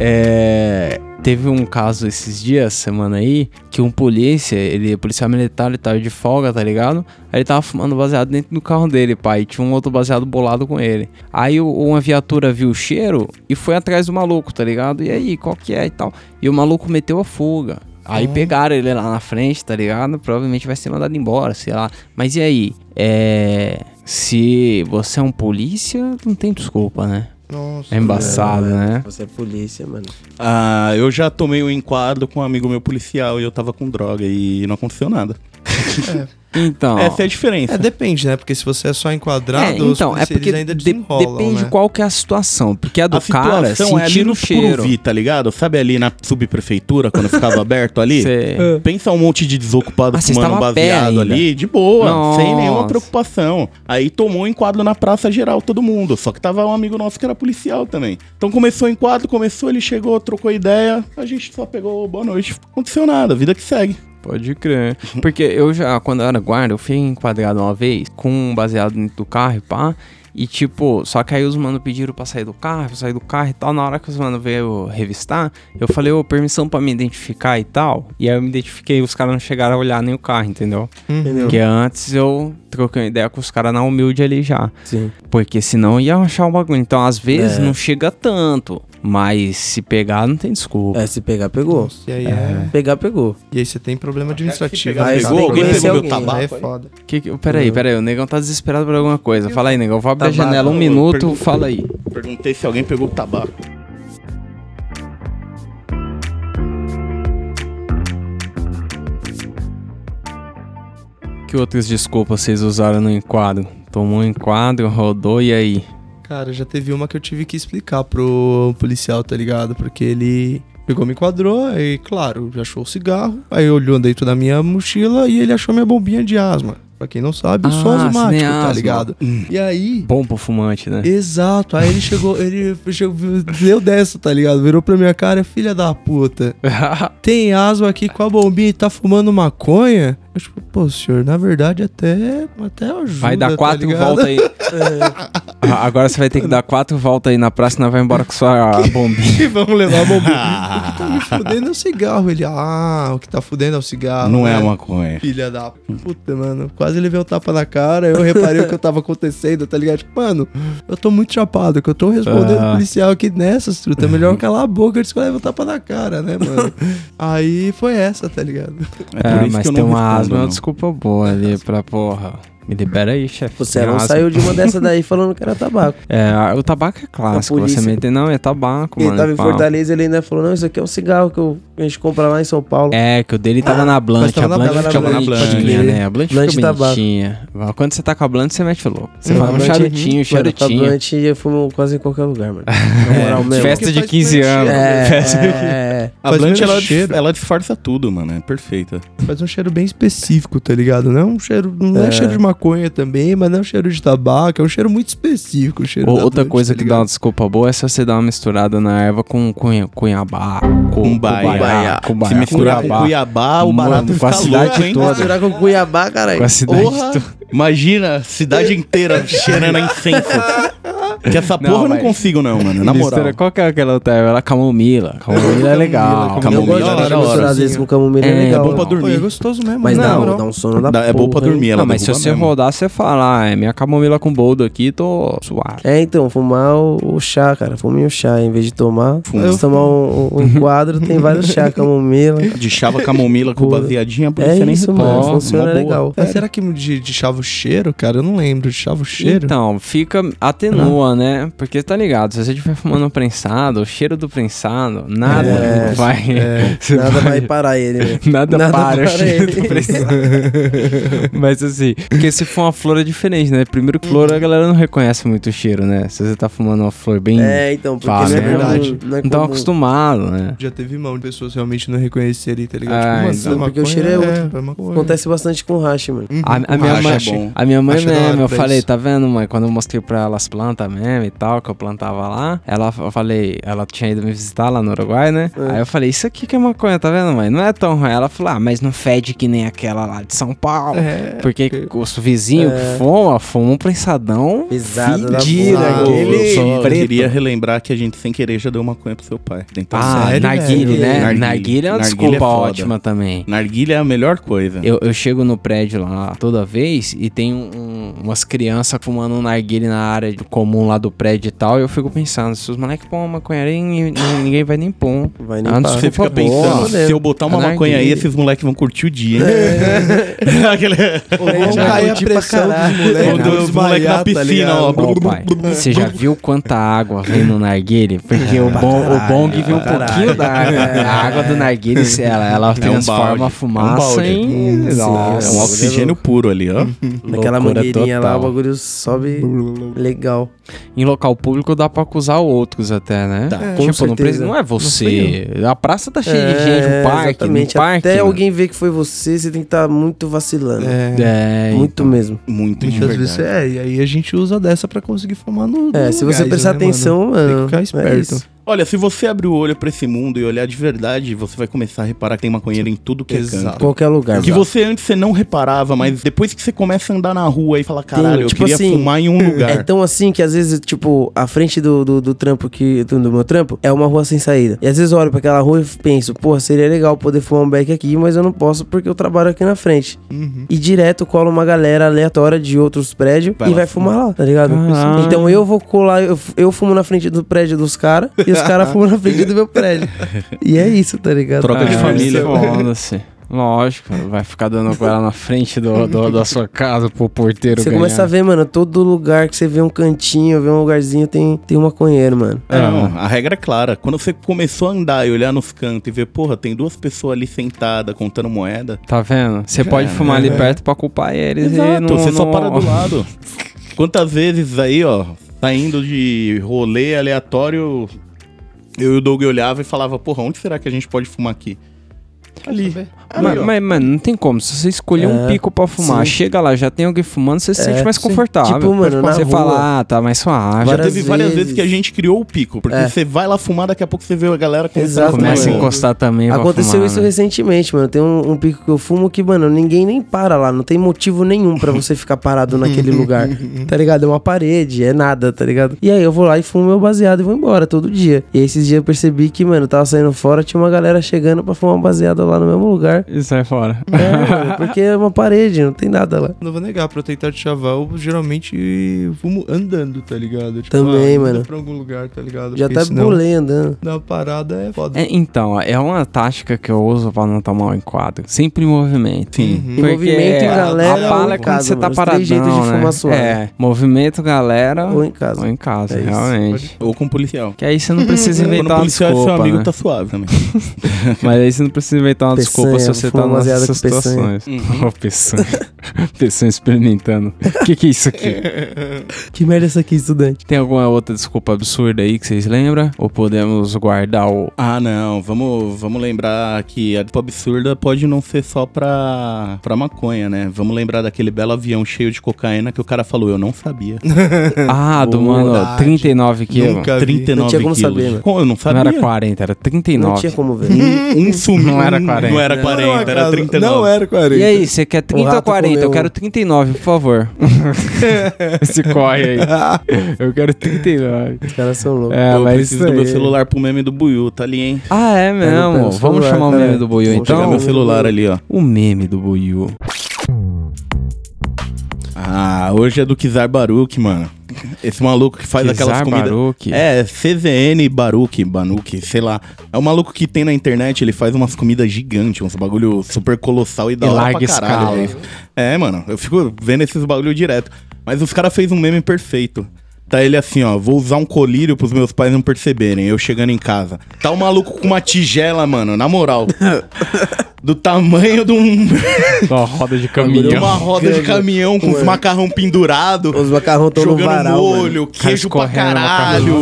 [SPEAKER 2] É. Teve um caso esses dias, semana aí, que um polícia, ele é policial militar, ele tava de folga, tá ligado? Aí ele tava fumando baseado dentro do carro dele, pai. Tinha um outro baseado bolado com ele. Aí uma viatura viu o cheiro e foi atrás do maluco, tá ligado? E aí, qual que é e tal? E o maluco meteu a fuga. Aí pegaram ele lá na frente, tá ligado? Provavelmente vai ser mandado embora, sei lá. Mas e aí? É. Se você é um polícia, não tem desculpa, né?
[SPEAKER 5] Nossa.
[SPEAKER 2] É embaçado, né?
[SPEAKER 4] Você é polícia, mano.
[SPEAKER 3] Ah, eu já tomei um enquadro com um amigo meu policial e eu tava com droga e não aconteceu nada. (laughs)
[SPEAKER 2] Então.
[SPEAKER 3] Essa é a diferença.
[SPEAKER 5] É, depende, né? Porque se você é só enquadrado,
[SPEAKER 2] É,
[SPEAKER 5] os
[SPEAKER 2] então, é porque
[SPEAKER 5] ainda
[SPEAKER 2] de-
[SPEAKER 5] desenrolam,
[SPEAKER 2] depende
[SPEAKER 5] né?
[SPEAKER 2] qual que é a situação. Porque a do
[SPEAKER 3] a
[SPEAKER 2] cara,
[SPEAKER 3] situação é ali no
[SPEAKER 2] o cheiro.
[SPEAKER 3] Tucuruvi, tá ligado? Sabe ali na subprefeitura, quando ficava (laughs) aberto ali?
[SPEAKER 2] Cê-
[SPEAKER 3] Pensa um monte de desocupado
[SPEAKER 2] Ah,
[SPEAKER 3] fumando um baseado ali, de boa, sem nenhuma
[SPEAKER 2] Nossa.
[SPEAKER 3] preocupação. Aí tomou um enquadro na praça geral, todo mundo. Só que tava um amigo nosso que era policial também. Então começou o enquadro, começou, ele chegou, trocou ideia, a gente só pegou boa noite. Não aconteceu nada, vida que segue.
[SPEAKER 2] Pode crer. Porque eu já, quando eu era guarda, eu fui enquadrado uma vez com um baseado dentro do carro e pá. E tipo, só que aí os mano pediram pra sair do carro, eu sair do carro e tal. Na hora que os mano veio revistar, eu falei, ô, permissão pra me identificar e tal. E aí eu me identifiquei, os caras não chegaram a olhar nem o carro, entendeu?
[SPEAKER 4] Entendeu?
[SPEAKER 2] Porque antes eu troquei uma ideia com os caras na humilde ali já.
[SPEAKER 4] Sim.
[SPEAKER 2] Porque senão ia achar um bagulho. Então, às vezes,
[SPEAKER 4] É.
[SPEAKER 2] não chega tanto. Mas se pegar, não tem desculpa.
[SPEAKER 4] É, se pegar, pegou.
[SPEAKER 5] E aí, é...
[SPEAKER 4] Pegar, pegou.
[SPEAKER 5] e aí você tem problema administrativo.
[SPEAKER 3] pegar,
[SPEAKER 4] Aí
[SPEAKER 3] pegou,
[SPEAKER 4] tem que
[SPEAKER 3] alguém pegou meu
[SPEAKER 4] alguém.
[SPEAKER 3] tabaco?
[SPEAKER 5] Aí é foda.
[SPEAKER 2] Que, que, peraí, peraí, o negão tá desesperado por alguma coisa. Fala aí, negão. Vou abrir a
[SPEAKER 4] Tabaco.
[SPEAKER 2] janela um minuto, fala aí.
[SPEAKER 3] Perguntei se alguém pegou o tabaco.
[SPEAKER 2] Que outras desculpas vocês usaram no enquadro? Tomou um enquadro, rodou e aí?
[SPEAKER 5] Cara, já teve uma que eu tive que explicar pro policial, tá ligado? Porque ele pegou, me enquadrou, aí, claro, achou o cigarro, aí olhou dentro da minha mochila e ele achou minha bombinha de asma. Pra quem não sabe, eu sou
[SPEAKER 2] Ah, você
[SPEAKER 5] asmático, tá ligado? E aí,
[SPEAKER 2] Bom pro fumante, né?
[SPEAKER 5] Exato, aí ele chegou, ele chegou, deu dessa, tá ligado? Virou pra minha cara, filha da puta. (laughs) Tem asma aqui com a bombinha e tá fumando maconha? Eu, tipo, pô, senhor, na verdade até, até ajuda,
[SPEAKER 2] Vai dar
[SPEAKER 5] tá
[SPEAKER 2] quatro
[SPEAKER 5] ligado?
[SPEAKER 2] voltas aí. (laughs) Ah, Agora você vai ter que dar quatro voltas aí na praça e nós vai embora com sua bombinha. (laughs)
[SPEAKER 5] E vamos levar a bombinha. (laughs) o que tá me fudendo é o cigarro. Ele, ah, o que tá fudendo é o cigarro.
[SPEAKER 3] Não é
[SPEAKER 5] né?
[SPEAKER 3] a maconha.
[SPEAKER 5] Filha da puta, mano. Quase levei um tapa na cara. Eu reparei o que eu tava acontecendo, tá ligado? Tipo, mano, eu tô muito chapado, que eu tô respondendo
[SPEAKER 2] Ah.
[SPEAKER 5] o policial aqui nessas, truta. É melhor calar a boca antes que eu leve um tapa na cara, né, mano? Aí foi essa, tá ligado?
[SPEAKER 3] É,
[SPEAKER 2] É,
[SPEAKER 3] por isso
[SPEAKER 2] mas
[SPEAKER 3] que eu
[SPEAKER 2] ter
[SPEAKER 3] não
[SPEAKER 2] uma
[SPEAKER 3] respondo,
[SPEAKER 2] asma é uma desculpa boa ali pra porra. Me libera aí, chefe.
[SPEAKER 4] Você não
[SPEAKER 2] asma.
[SPEAKER 4] saiu de uma dessa daí (laughs) falando que era tabaco.
[SPEAKER 2] É, a- o tabaco é clássico.
[SPEAKER 4] A
[SPEAKER 2] Você meter, não, é tabaco,
[SPEAKER 4] Ele
[SPEAKER 2] mano.
[SPEAKER 4] tava em
[SPEAKER 2] pá.
[SPEAKER 4] Fortaleza ele ainda falou: Não, isso aqui é um cigarro que, eu- que a gente compra lá em São Paulo.
[SPEAKER 2] É, que o dele tava na
[SPEAKER 5] tava
[SPEAKER 2] A
[SPEAKER 5] na-
[SPEAKER 2] Blunt
[SPEAKER 4] tava na
[SPEAKER 2] fica
[SPEAKER 4] Blunt,
[SPEAKER 2] bonitinha,
[SPEAKER 4] pode crer.
[SPEAKER 2] né? A Blunt fica
[SPEAKER 4] tabaco.
[SPEAKER 2] bonitinha. Quando você tá com a Blunt, você mete louco. Você
[SPEAKER 5] Hum,
[SPEAKER 2] fala um
[SPEAKER 4] Blunt-
[SPEAKER 2] charutinho,
[SPEAKER 4] Mano,
[SPEAKER 2] charutinho.
[SPEAKER 4] Blunt eu fumo quase em qualquer lugar, mano. (laughs) Na moral mesmo.
[SPEAKER 2] Festa de
[SPEAKER 5] faz
[SPEAKER 2] 15
[SPEAKER 5] menos
[SPEAKER 2] anos.
[SPEAKER 4] É, (laughs) é, é.
[SPEAKER 3] A
[SPEAKER 5] menos
[SPEAKER 3] ela, disfarça tudo, mano. É perfeita.
[SPEAKER 5] Faz um cheiro bem específico, tá ligado? Não é um cheiro. Não é, cheiro de maconha também, mas não é um cheiro de tabaco. É um cheiro muito específico. Cheiro
[SPEAKER 2] Ou- Outra coisa
[SPEAKER 5] tá
[SPEAKER 2] que dá uma desculpa boa é se você dar uma misturada na erva com cunha, cunhabá, com
[SPEAKER 3] Cumbaiá.
[SPEAKER 2] cubaiá,
[SPEAKER 3] Se misturar com
[SPEAKER 2] cuiabá.
[SPEAKER 3] O barato
[SPEAKER 2] com
[SPEAKER 3] fica
[SPEAKER 2] a cidade
[SPEAKER 3] louco, hein?
[SPEAKER 2] toda.
[SPEAKER 4] Misturar com Cuiabá, caralho.
[SPEAKER 2] Com a cidade
[SPEAKER 3] Porra!
[SPEAKER 2] toda.
[SPEAKER 3] Imagina, cidade inteira cheirando a incenso. Que essa
[SPEAKER 2] Não,
[SPEAKER 3] porra eu não
[SPEAKER 2] mas-
[SPEAKER 3] consigo, não, mano. Na moral.
[SPEAKER 2] Mistura, qual que é aquela outra? Ela camomila. Camomila é legal.
[SPEAKER 3] camomila,
[SPEAKER 4] Eu gosto às vezes com camomila, é,
[SPEAKER 2] É,
[SPEAKER 4] legal.
[SPEAKER 3] é bom pra dormir.
[SPEAKER 5] Pô, é gostoso mesmo,
[SPEAKER 4] Mas
[SPEAKER 5] né?
[SPEAKER 4] dá, um sono da
[SPEAKER 3] Dá- é bom pra dormir, ela
[SPEAKER 2] Não, mas se você
[SPEAKER 3] mesmo.
[SPEAKER 2] rodar, você fala, ah, é minha camomila com boldo aqui, tô suave.
[SPEAKER 4] É, então, fumar o, chá, cara. Fume o chá em vez de tomar.
[SPEAKER 3] Fuma.
[SPEAKER 4] Se tomar um, (laughs) quadro, tem vários chá, camomila.
[SPEAKER 3] De chava camomila com baseadinha, a
[SPEAKER 4] É isso, mano. Funciona legal.
[SPEAKER 5] Mas será que de, de chava o cheiro, cara? Eu não lembro. De chava o cheiro?
[SPEAKER 2] Então, fica, atenua, né? Porque tá ligado, se você estiver fumando um prensado, o cheiro do prensado, nada
[SPEAKER 4] É,
[SPEAKER 2] vai... você
[SPEAKER 4] Nada vai parar ele, né? (laughs)
[SPEAKER 2] Nada,
[SPEAKER 4] Nada
[SPEAKER 2] para, o
[SPEAKER 4] para
[SPEAKER 2] cheiro
[SPEAKER 4] ele.
[SPEAKER 2] do prensado. (laughs) Mas assim, porque se for uma flor é diferente, né? Primeiro flor a galera não reconhece muito o cheiro, né? Se você tá fumando uma flor bem...
[SPEAKER 4] É, então, porque não é
[SPEAKER 2] é
[SPEAKER 5] verdade.
[SPEAKER 4] não é
[SPEAKER 2] não tão acostumado, né?
[SPEAKER 5] Já teve mão de pessoas realmente não reconhecerem, tá ligado?
[SPEAKER 2] Ah,
[SPEAKER 5] mano,
[SPEAKER 2] então.
[SPEAKER 5] é
[SPEAKER 4] Porque o cheiro é outro.
[SPEAKER 5] é.
[SPEAKER 4] Acontece bastante com hash, mano.
[SPEAKER 5] Uhum.
[SPEAKER 2] A, a minha
[SPEAKER 3] Racha
[SPEAKER 2] mãe,
[SPEAKER 3] é bom.
[SPEAKER 2] a minha mãe mesmo, eu falei,
[SPEAKER 5] isso.
[SPEAKER 2] tá vendo, mãe? Quando eu mostrei pra ela as plantas mesmo e tal, que eu plantava lá, ela, eu falei, ela tinha ido me visitar lá no Uruguai, né?
[SPEAKER 4] É.
[SPEAKER 2] Aí eu falei, isso aqui que é maconha, tá vendo, mãe? Não é tão ruim. Ela falou, ah, mas não fede que nem aquela lá de São Paulo.
[SPEAKER 5] É,
[SPEAKER 2] Porque os vizinhos que fumam, fumam um prensadão
[SPEAKER 4] Pesado
[SPEAKER 2] fedido, aquele
[SPEAKER 3] Eu só
[SPEAKER 2] preto.
[SPEAKER 3] queria relembrar que a gente sem querer já deu maconha pro seu pai. Então,
[SPEAKER 2] Ah,
[SPEAKER 5] Sério,
[SPEAKER 2] narguile,
[SPEAKER 5] velho?
[SPEAKER 2] né?
[SPEAKER 3] Narguile.
[SPEAKER 2] Narguile é uma
[SPEAKER 3] Narguile
[SPEAKER 2] desculpa
[SPEAKER 3] é
[SPEAKER 2] ótima também.
[SPEAKER 3] narguilha é a melhor coisa.
[SPEAKER 2] Eu, eu chego no prédio lá toda vez e tem um- um- umas crianças fumando um narguile na área comum lá do prédio e tal. E eu fico pensando, se os moleques pôr uma maconharia, ninguém, ninguém vai nem pôr.
[SPEAKER 4] Vai nem
[SPEAKER 2] Ah, não.
[SPEAKER 3] Você fica
[SPEAKER 2] Desculpa boa.
[SPEAKER 3] pensando,
[SPEAKER 4] Fodendo.
[SPEAKER 3] se eu botar uma
[SPEAKER 2] A
[SPEAKER 3] maconha aí, esses moleques vão curtir o dia, hein? (laughs) Aquele...
[SPEAKER 5] Vamos
[SPEAKER 4] já
[SPEAKER 5] cair a pressão dos
[SPEAKER 4] caralho.
[SPEAKER 5] moleques.
[SPEAKER 3] Os
[SPEAKER 5] vão
[SPEAKER 3] moleques na
[SPEAKER 5] tá
[SPEAKER 3] piscina,
[SPEAKER 5] ligado?
[SPEAKER 3] ó.
[SPEAKER 2] Ô, pai, você já viu quanta água vem no narguile? Porque o, bom, o bong vem um pouquinho da água. A água do narguile, se ela, ela transforma
[SPEAKER 3] balde,
[SPEAKER 2] a
[SPEAKER 3] é um
[SPEAKER 2] fumaça
[SPEAKER 3] balde.
[SPEAKER 2] em...
[SPEAKER 4] Isso,
[SPEAKER 3] É
[SPEAKER 2] Nossa.
[SPEAKER 3] um oxigênio puro ali, ó.
[SPEAKER 4] Naquela
[SPEAKER 2] Loucura
[SPEAKER 4] mangueirinha lá,
[SPEAKER 2] total.
[SPEAKER 4] o bagulho sobe legal.
[SPEAKER 2] Em local público dá pra acusar outros até, né?
[SPEAKER 3] Dá.
[SPEAKER 2] tipo,
[SPEAKER 4] Com
[SPEAKER 2] não, precisa, não é você. a praça tá cheia de
[SPEAKER 4] É,
[SPEAKER 2] gente, um parque,
[SPEAKER 4] exatamente.
[SPEAKER 2] um parque.
[SPEAKER 4] Até
[SPEAKER 2] mano.
[SPEAKER 4] alguém ver que foi você, você tem que estar muito vacilando.
[SPEAKER 5] É.
[SPEAKER 2] É,
[SPEAKER 4] muito
[SPEAKER 2] então.
[SPEAKER 4] mesmo.
[SPEAKER 3] Muito de
[SPEAKER 5] Muitas vezes
[SPEAKER 3] verdade.
[SPEAKER 5] é, e aí a gente usa dessa pra conseguir fumar no.
[SPEAKER 4] É,
[SPEAKER 5] no
[SPEAKER 4] se você
[SPEAKER 5] lugares,
[SPEAKER 4] prestar
[SPEAKER 5] né, mano?
[SPEAKER 4] atenção,
[SPEAKER 5] Tem
[SPEAKER 4] mano.
[SPEAKER 5] que ficar
[SPEAKER 4] é
[SPEAKER 5] esperto.
[SPEAKER 3] Olha, se você abrir o olho pra esse mundo e olhar de verdade, você vai começar a reparar que tem maconheiro em tudo que é
[SPEAKER 5] Exato.
[SPEAKER 3] canto.
[SPEAKER 4] Qualquer lugar.
[SPEAKER 3] Que você antes você não reparava, mas depois que você começa a andar na rua e fala, caralho, eu
[SPEAKER 4] tipo
[SPEAKER 3] queria
[SPEAKER 4] assim,
[SPEAKER 3] fumar em um (clears throat) lugar.
[SPEAKER 4] É tão assim que às vezes, tipo, a frente do, do, do trampo que. Do, do meu trampo é uma rua sem saída. E às vezes eu olho pra aquela rua e penso, porra, seria legal poder fumar um beck aqui, mas eu não posso porque eu trabalho aqui na frente.
[SPEAKER 5] Uhum.
[SPEAKER 4] E direto cola uma galera aleatória de outros prédios
[SPEAKER 3] Vai
[SPEAKER 4] e
[SPEAKER 3] lá
[SPEAKER 4] vai fumar lá, tá ligado?
[SPEAKER 2] Caralho.
[SPEAKER 4] Então eu vou colar, eu, eu fumo na frente do prédio dos caras e os caras fumam na frente do meu prédio. E é isso, tá ligado?
[SPEAKER 3] Troca de
[SPEAKER 2] É,
[SPEAKER 3] família.
[SPEAKER 2] Foda-se. Lógico, vai ficar dando com ela na frente do, do- da sua casa pro porteiro
[SPEAKER 4] Você
[SPEAKER 2] ganhar.
[SPEAKER 4] começa a ver, mano, todo lugar que você vê um cantinho, vê um lugarzinho, tem, tem um maconheiro, mano.
[SPEAKER 3] É, não, a regra é clara. Quando você começou a andar e olhar nos cantos e ver, porra, tem duas pessoas ali sentadas contando moeda.
[SPEAKER 2] Tá vendo? Você pode fumar ali perto pra culpar eles e
[SPEAKER 3] Exato,
[SPEAKER 2] não,
[SPEAKER 3] você só
[SPEAKER 2] não-
[SPEAKER 3] para do lado. (laughs) Quantas vezes aí, ó, saindo de rolê aleatório, eu e o Doug olhava e falava, porra, onde será que a gente pode fumar aqui? Ali. Ali,
[SPEAKER 2] Mas, mas, mano, não tem como. Se você escolher um
[SPEAKER 4] É,
[SPEAKER 2] pico pra fumar,
[SPEAKER 4] sim.
[SPEAKER 2] chega lá, já tem alguém fumando, você se
[SPEAKER 4] É,
[SPEAKER 2] sente mais
[SPEAKER 4] sim.
[SPEAKER 2] confortável.
[SPEAKER 4] Tipo, mano, na
[SPEAKER 2] você
[SPEAKER 4] rua.
[SPEAKER 2] fala, ah, tá mais suave.
[SPEAKER 3] Já teve várias vezes.
[SPEAKER 4] vezes.
[SPEAKER 3] que a gente criou o pico, porque
[SPEAKER 4] É.
[SPEAKER 3] você vai lá fumar, daqui a pouco você vê a galera começando.
[SPEAKER 2] Começa a encostar também
[SPEAKER 4] Aconteceu
[SPEAKER 2] fumar,
[SPEAKER 4] isso
[SPEAKER 2] né?
[SPEAKER 4] recentemente, mano. Tem um, um pico que eu fumo que, mano, ninguém nem para lá. Não tem motivo nenhum pra você ficar parado naquele (laughs) lugar. Tá ligado? É uma parede, é nada, tá ligado? E aí eu vou lá e fumo meu baseado e vou embora todo dia. E aí esses dias eu percebi que, mano, eu tava saindo fora, tinha uma galera chegando pra fumar um baseado lá no mesmo lugar.
[SPEAKER 2] E sai fora.
[SPEAKER 4] É, (laughs) porque é uma parede, não tem nada lá.
[SPEAKER 5] Não vou negar, pra eu tentar te chavar, eu geralmente fumo andando, tá ligado? Tipo,
[SPEAKER 4] Também,
[SPEAKER 5] ah,
[SPEAKER 4] mano.
[SPEAKER 5] pra algum lugar, tá ligado?
[SPEAKER 4] Já
[SPEAKER 5] Porque
[SPEAKER 4] tá
[SPEAKER 5] senão,
[SPEAKER 4] bolei andando.
[SPEAKER 5] Na parada é foda.
[SPEAKER 2] É, então, é uma tática que eu uso pra não tomar um enquadro. Sempre em movimento.
[SPEAKER 3] Sim.
[SPEAKER 5] Uhum.
[SPEAKER 4] Em movimento,
[SPEAKER 2] a-
[SPEAKER 4] galera
[SPEAKER 2] A bala é quando você tá paradão,
[SPEAKER 4] três jeitos de
[SPEAKER 2] né?
[SPEAKER 4] fumar suave.
[SPEAKER 2] É, movimento, galera
[SPEAKER 4] Ou em casa.
[SPEAKER 2] ou em casa,
[SPEAKER 4] É isso.
[SPEAKER 2] realmente.
[SPEAKER 3] Ou com o policial.
[SPEAKER 2] Que aí você não precisa
[SPEAKER 3] Quando
[SPEAKER 2] inventar
[SPEAKER 3] o
[SPEAKER 2] uma
[SPEAKER 3] policial é seu amigo,
[SPEAKER 2] né?
[SPEAKER 3] tá suave também. (laughs)
[SPEAKER 2] Mas aí você não precisa inventar uma desculpa se
[SPEAKER 4] Peçanha,
[SPEAKER 2] você tá nessas
[SPEAKER 4] peçanha.
[SPEAKER 2] situações. Ó, peçanha. peçanha experimentando. O que, que é isso aqui? (laughs)
[SPEAKER 4] Que merda é essa aqui, estudante?
[SPEAKER 2] Tem alguma outra desculpa absurda aí que vocês lembram? Ou podemos guardar o.
[SPEAKER 3] Ah, não. Vamos, vamos lembrar que a desculpa absurda pode não ser só pra, pra maconha, né? Vamos lembrar daquele belo avião cheio de cocaína que o cara falou, eu não sabia. (laughs)
[SPEAKER 2] Ah, do mano,
[SPEAKER 5] Verdade.
[SPEAKER 2] 39 quilos.
[SPEAKER 5] Nunca vi.
[SPEAKER 3] 39
[SPEAKER 4] Não tinha como
[SPEAKER 3] quilos.
[SPEAKER 4] saber, mano.
[SPEAKER 3] Como? Eu não
[SPEAKER 2] Não
[SPEAKER 3] sabia.
[SPEAKER 2] era 40, era 39.
[SPEAKER 4] Não tinha como ver.
[SPEAKER 3] Um, um sumiu.
[SPEAKER 2] Não era 40.
[SPEAKER 3] Não era 40,
[SPEAKER 5] Não,
[SPEAKER 3] era
[SPEAKER 5] cara,
[SPEAKER 3] 39.
[SPEAKER 5] Não era 40.
[SPEAKER 2] E aí, você quer 30 ou
[SPEAKER 4] rato
[SPEAKER 2] 40? Eu quero 39, por favor. (laughs) Esse corre aí. (laughs) Eu quero 39.
[SPEAKER 4] Os caras são loucos.
[SPEAKER 2] É,
[SPEAKER 3] Pô, eu preciso do meu celular pro meme do Buiu, tá ali, hein?
[SPEAKER 2] Ah, é mesmo? Vamos
[SPEAKER 4] celular,
[SPEAKER 2] chamar o meme do Buiu
[SPEAKER 4] Vou
[SPEAKER 3] Vou pegar
[SPEAKER 2] então?
[SPEAKER 3] meu celular ali, ó.
[SPEAKER 2] O meme do Buiu.
[SPEAKER 3] Ah, hoje é do Kizar Baruch, mano. Esse maluco que faz aquelas comidas.
[SPEAKER 2] Baruch?
[SPEAKER 3] É, CZN Baruch, Banuque, sei lá. É um maluco que tem na internet, ele faz umas comidas gigantes, uns bagulho super colossal e da
[SPEAKER 2] E
[SPEAKER 3] hora
[SPEAKER 2] larga
[SPEAKER 3] pra caralho.
[SPEAKER 2] escala.
[SPEAKER 3] É, mano, eu fico vendo esses bagulho direto. Mas os caras fez um meme perfeito. Tá ele assim, ó, vou usar um colírio pros meus pais não perceberem, eu chegando em casa. Tá o maluco com uma tigela, mano, na moral. (laughs) do tamanho de um... (laughs)
[SPEAKER 2] Uma roda de
[SPEAKER 3] de
[SPEAKER 2] caminhão.
[SPEAKER 3] uma roda de caminhão com os macarrão pendurado.
[SPEAKER 4] Os macarrão no
[SPEAKER 3] Jogando
[SPEAKER 4] varal,
[SPEAKER 3] molho,
[SPEAKER 4] mano.
[SPEAKER 3] queijo pra caralho.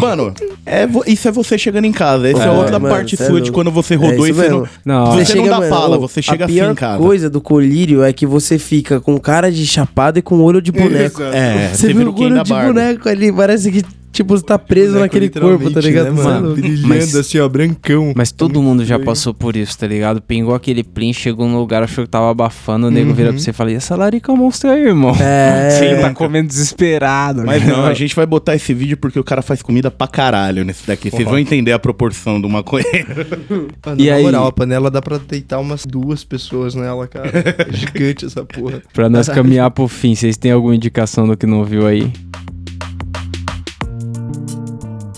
[SPEAKER 3] Mano, é, isso é você chegando em casa. Essa é,
[SPEAKER 4] É,
[SPEAKER 3] outra
[SPEAKER 4] mano,
[SPEAKER 3] parte
[SPEAKER 4] é
[SPEAKER 3] sua de quando você
[SPEAKER 4] É
[SPEAKER 3] rodou
[SPEAKER 4] isso
[SPEAKER 3] e você não.
[SPEAKER 4] mesmo.
[SPEAKER 2] Não,
[SPEAKER 3] Você não dá
[SPEAKER 4] mano,
[SPEAKER 3] pala, você chega
[SPEAKER 4] a
[SPEAKER 3] assim
[SPEAKER 4] pior
[SPEAKER 3] em casa.
[SPEAKER 4] coisa do colírio é que você fica com cara de chapado e com olho de boneco.
[SPEAKER 3] É,
[SPEAKER 4] Você
[SPEAKER 3] você
[SPEAKER 4] viu
[SPEAKER 3] vira
[SPEAKER 4] o olho de
[SPEAKER 3] Barbie.
[SPEAKER 4] boneco ali, parece que, tipo, você tá preso
[SPEAKER 5] Boneco,
[SPEAKER 4] naquele corpo, tá ligado?
[SPEAKER 5] né,
[SPEAKER 4] é
[SPEAKER 5] mano? Brilhando
[SPEAKER 2] Mas-
[SPEAKER 5] assim, ó, brancão.
[SPEAKER 2] Mas todo mundo já passou por isso, tá ligado? Pingou aquele plim, chegou num lugar, achou que tava abafando, o nego vira pra você e fala, e essa larica monstro aí, irmão?
[SPEAKER 4] É, (laughs)
[SPEAKER 2] Você tá comendo desesperado.
[SPEAKER 3] Mas
[SPEAKER 2] né?
[SPEAKER 3] não, a gente vai botar esse vídeo porque o cara faz comida pra caralho nesse daqui. Vocês vão entender a proporção do maconheiro. (laughs)
[SPEAKER 5] Mano,
[SPEAKER 2] E
[SPEAKER 5] na
[SPEAKER 2] aí?
[SPEAKER 5] moral, a panela dá pra deitar umas duas pessoas nela, cara. É gigante essa porra.
[SPEAKER 2] Pra nós (laughs) caminhar pro fim, vocês têm alguma indicação do que não viu aí?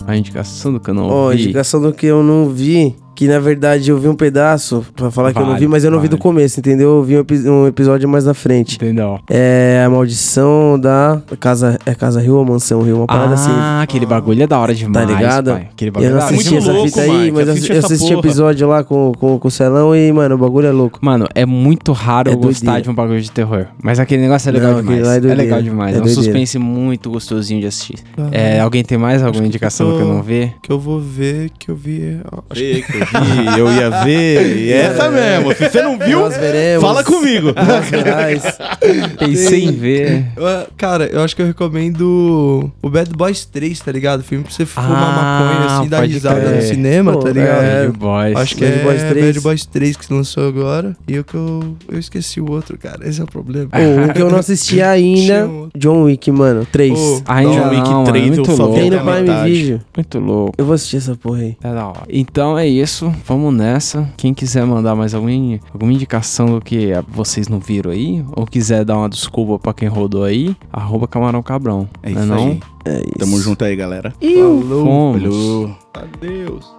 [SPEAKER 2] A indicação do que eu não
[SPEAKER 4] Ó,
[SPEAKER 2] vi.
[SPEAKER 4] indicação do que eu não vi, que na verdade eu vi um pedaço, pra falar que eu não
[SPEAKER 2] Vale,
[SPEAKER 4] vi, mas eu não vi do
[SPEAKER 2] vale.
[SPEAKER 4] começo, entendeu? Eu vi um, epi- um episódio mais na frente.
[SPEAKER 2] Entendeu?
[SPEAKER 4] É a maldição da Casa, é Casa Rio ou Mansão Rio, uma parada assim.
[SPEAKER 2] Ah, aquele bagulho é da hora
[SPEAKER 4] Tá
[SPEAKER 2] demais,
[SPEAKER 4] ligado?
[SPEAKER 2] pai. Aquele bagulho
[SPEAKER 4] Eu não
[SPEAKER 2] é hora
[SPEAKER 4] assisti
[SPEAKER 3] Muito
[SPEAKER 4] essa
[SPEAKER 3] louco,
[SPEAKER 4] fita aí,
[SPEAKER 3] Mike,
[SPEAKER 4] mas eu
[SPEAKER 3] assiste
[SPEAKER 4] eu assisti episódio lá com, com, com o Celão e, mano, o bagulho é louco.
[SPEAKER 2] Mano, é muito raro
[SPEAKER 4] É
[SPEAKER 2] eu gostar
[SPEAKER 4] doideira.
[SPEAKER 2] de um bagulho de terror. Mas aquele negócio é legal
[SPEAKER 4] Não, aquele
[SPEAKER 2] demais.
[SPEAKER 4] é
[SPEAKER 2] é, legal demais.
[SPEAKER 4] É
[SPEAKER 2] É, um
[SPEAKER 4] doideira.
[SPEAKER 2] suspense muito gostosinho de assistir. É, alguém tem mais alguma
[SPEAKER 5] que
[SPEAKER 2] indicação
[SPEAKER 5] eu
[SPEAKER 2] do que eu não vi?
[SPEAKER 5] Que eu vou ver, que eu vi... Acho que,
[SPEAKER 3] que eu vi, eu ia ver. E essa mesmo. Se você não viu, fala comigo.
[SPEAKER 2] Pensei em ver.
[SPEAKER 5] Cara, eu acho que eu recomendo o Bad Boys 3, tá ligado? Filme pra você fumar
[SPEAKER 2] Ah,
[SPEAKER 5] maconha assim, dar risada
[SPEAKER 2] crer.
[SPEAKER 5] no cinema,
[SPEAKER 4] Pô,
[SPEAKER 5] tá ligado?
[SPEAKER 4] é,
[SPEAKER 2] Bad Boys.
[SPEAKER 5] Acho que
[SPEAKER 4] Bad
[SPEAKER 5] é
[SPEAKER 4] Boys 3.
[SPEAKER 5] Bad Boys 3 que se lançou agora. E o que eu, eu esqueci o outro, cara. Esse é o problema.
[SPEAKER 4] Pô, um que eu não assisti (laughs) ainda. John Wick, mano. 3.
[SPEAKER 5] Pô,
[SPEAKER 2] Ainda
[SPEAKER 3] John Wick
[SPEAKER 2] não,
[SPEAKER 3] 3
[SPEAKER 2] é muito
[SPEAKER 3] eu
[SPEAKER 2] louco.
[SPEAKER 4] Tem no Prime. Video.
[SPEAKER 2] Muito louco.
[SPEAKER 4] Eu vou assistir essa porra aí.
[SPEAKER 2] É da hora. Então é isso, vamos nessa. Quem quiser mandar mais alguma, alguma indicação do que vocês não viram aí, ou quiser dar uma desculpa pra quem rodou aí, arroba Camarão Cabrão.
[SPEAKER 3] É isso
[SPEAKER 2] não?
[SPEAKER 3] aí.
[SPEAKER 4] É isso.
[SPEAKER 3] Tamo junto aí, galera.
[SPEAKER 5] Falou.
[SPEAKER 2] Fomos.
[SPEAKER 3] Falou.
[SPEAKER 5] Adeus.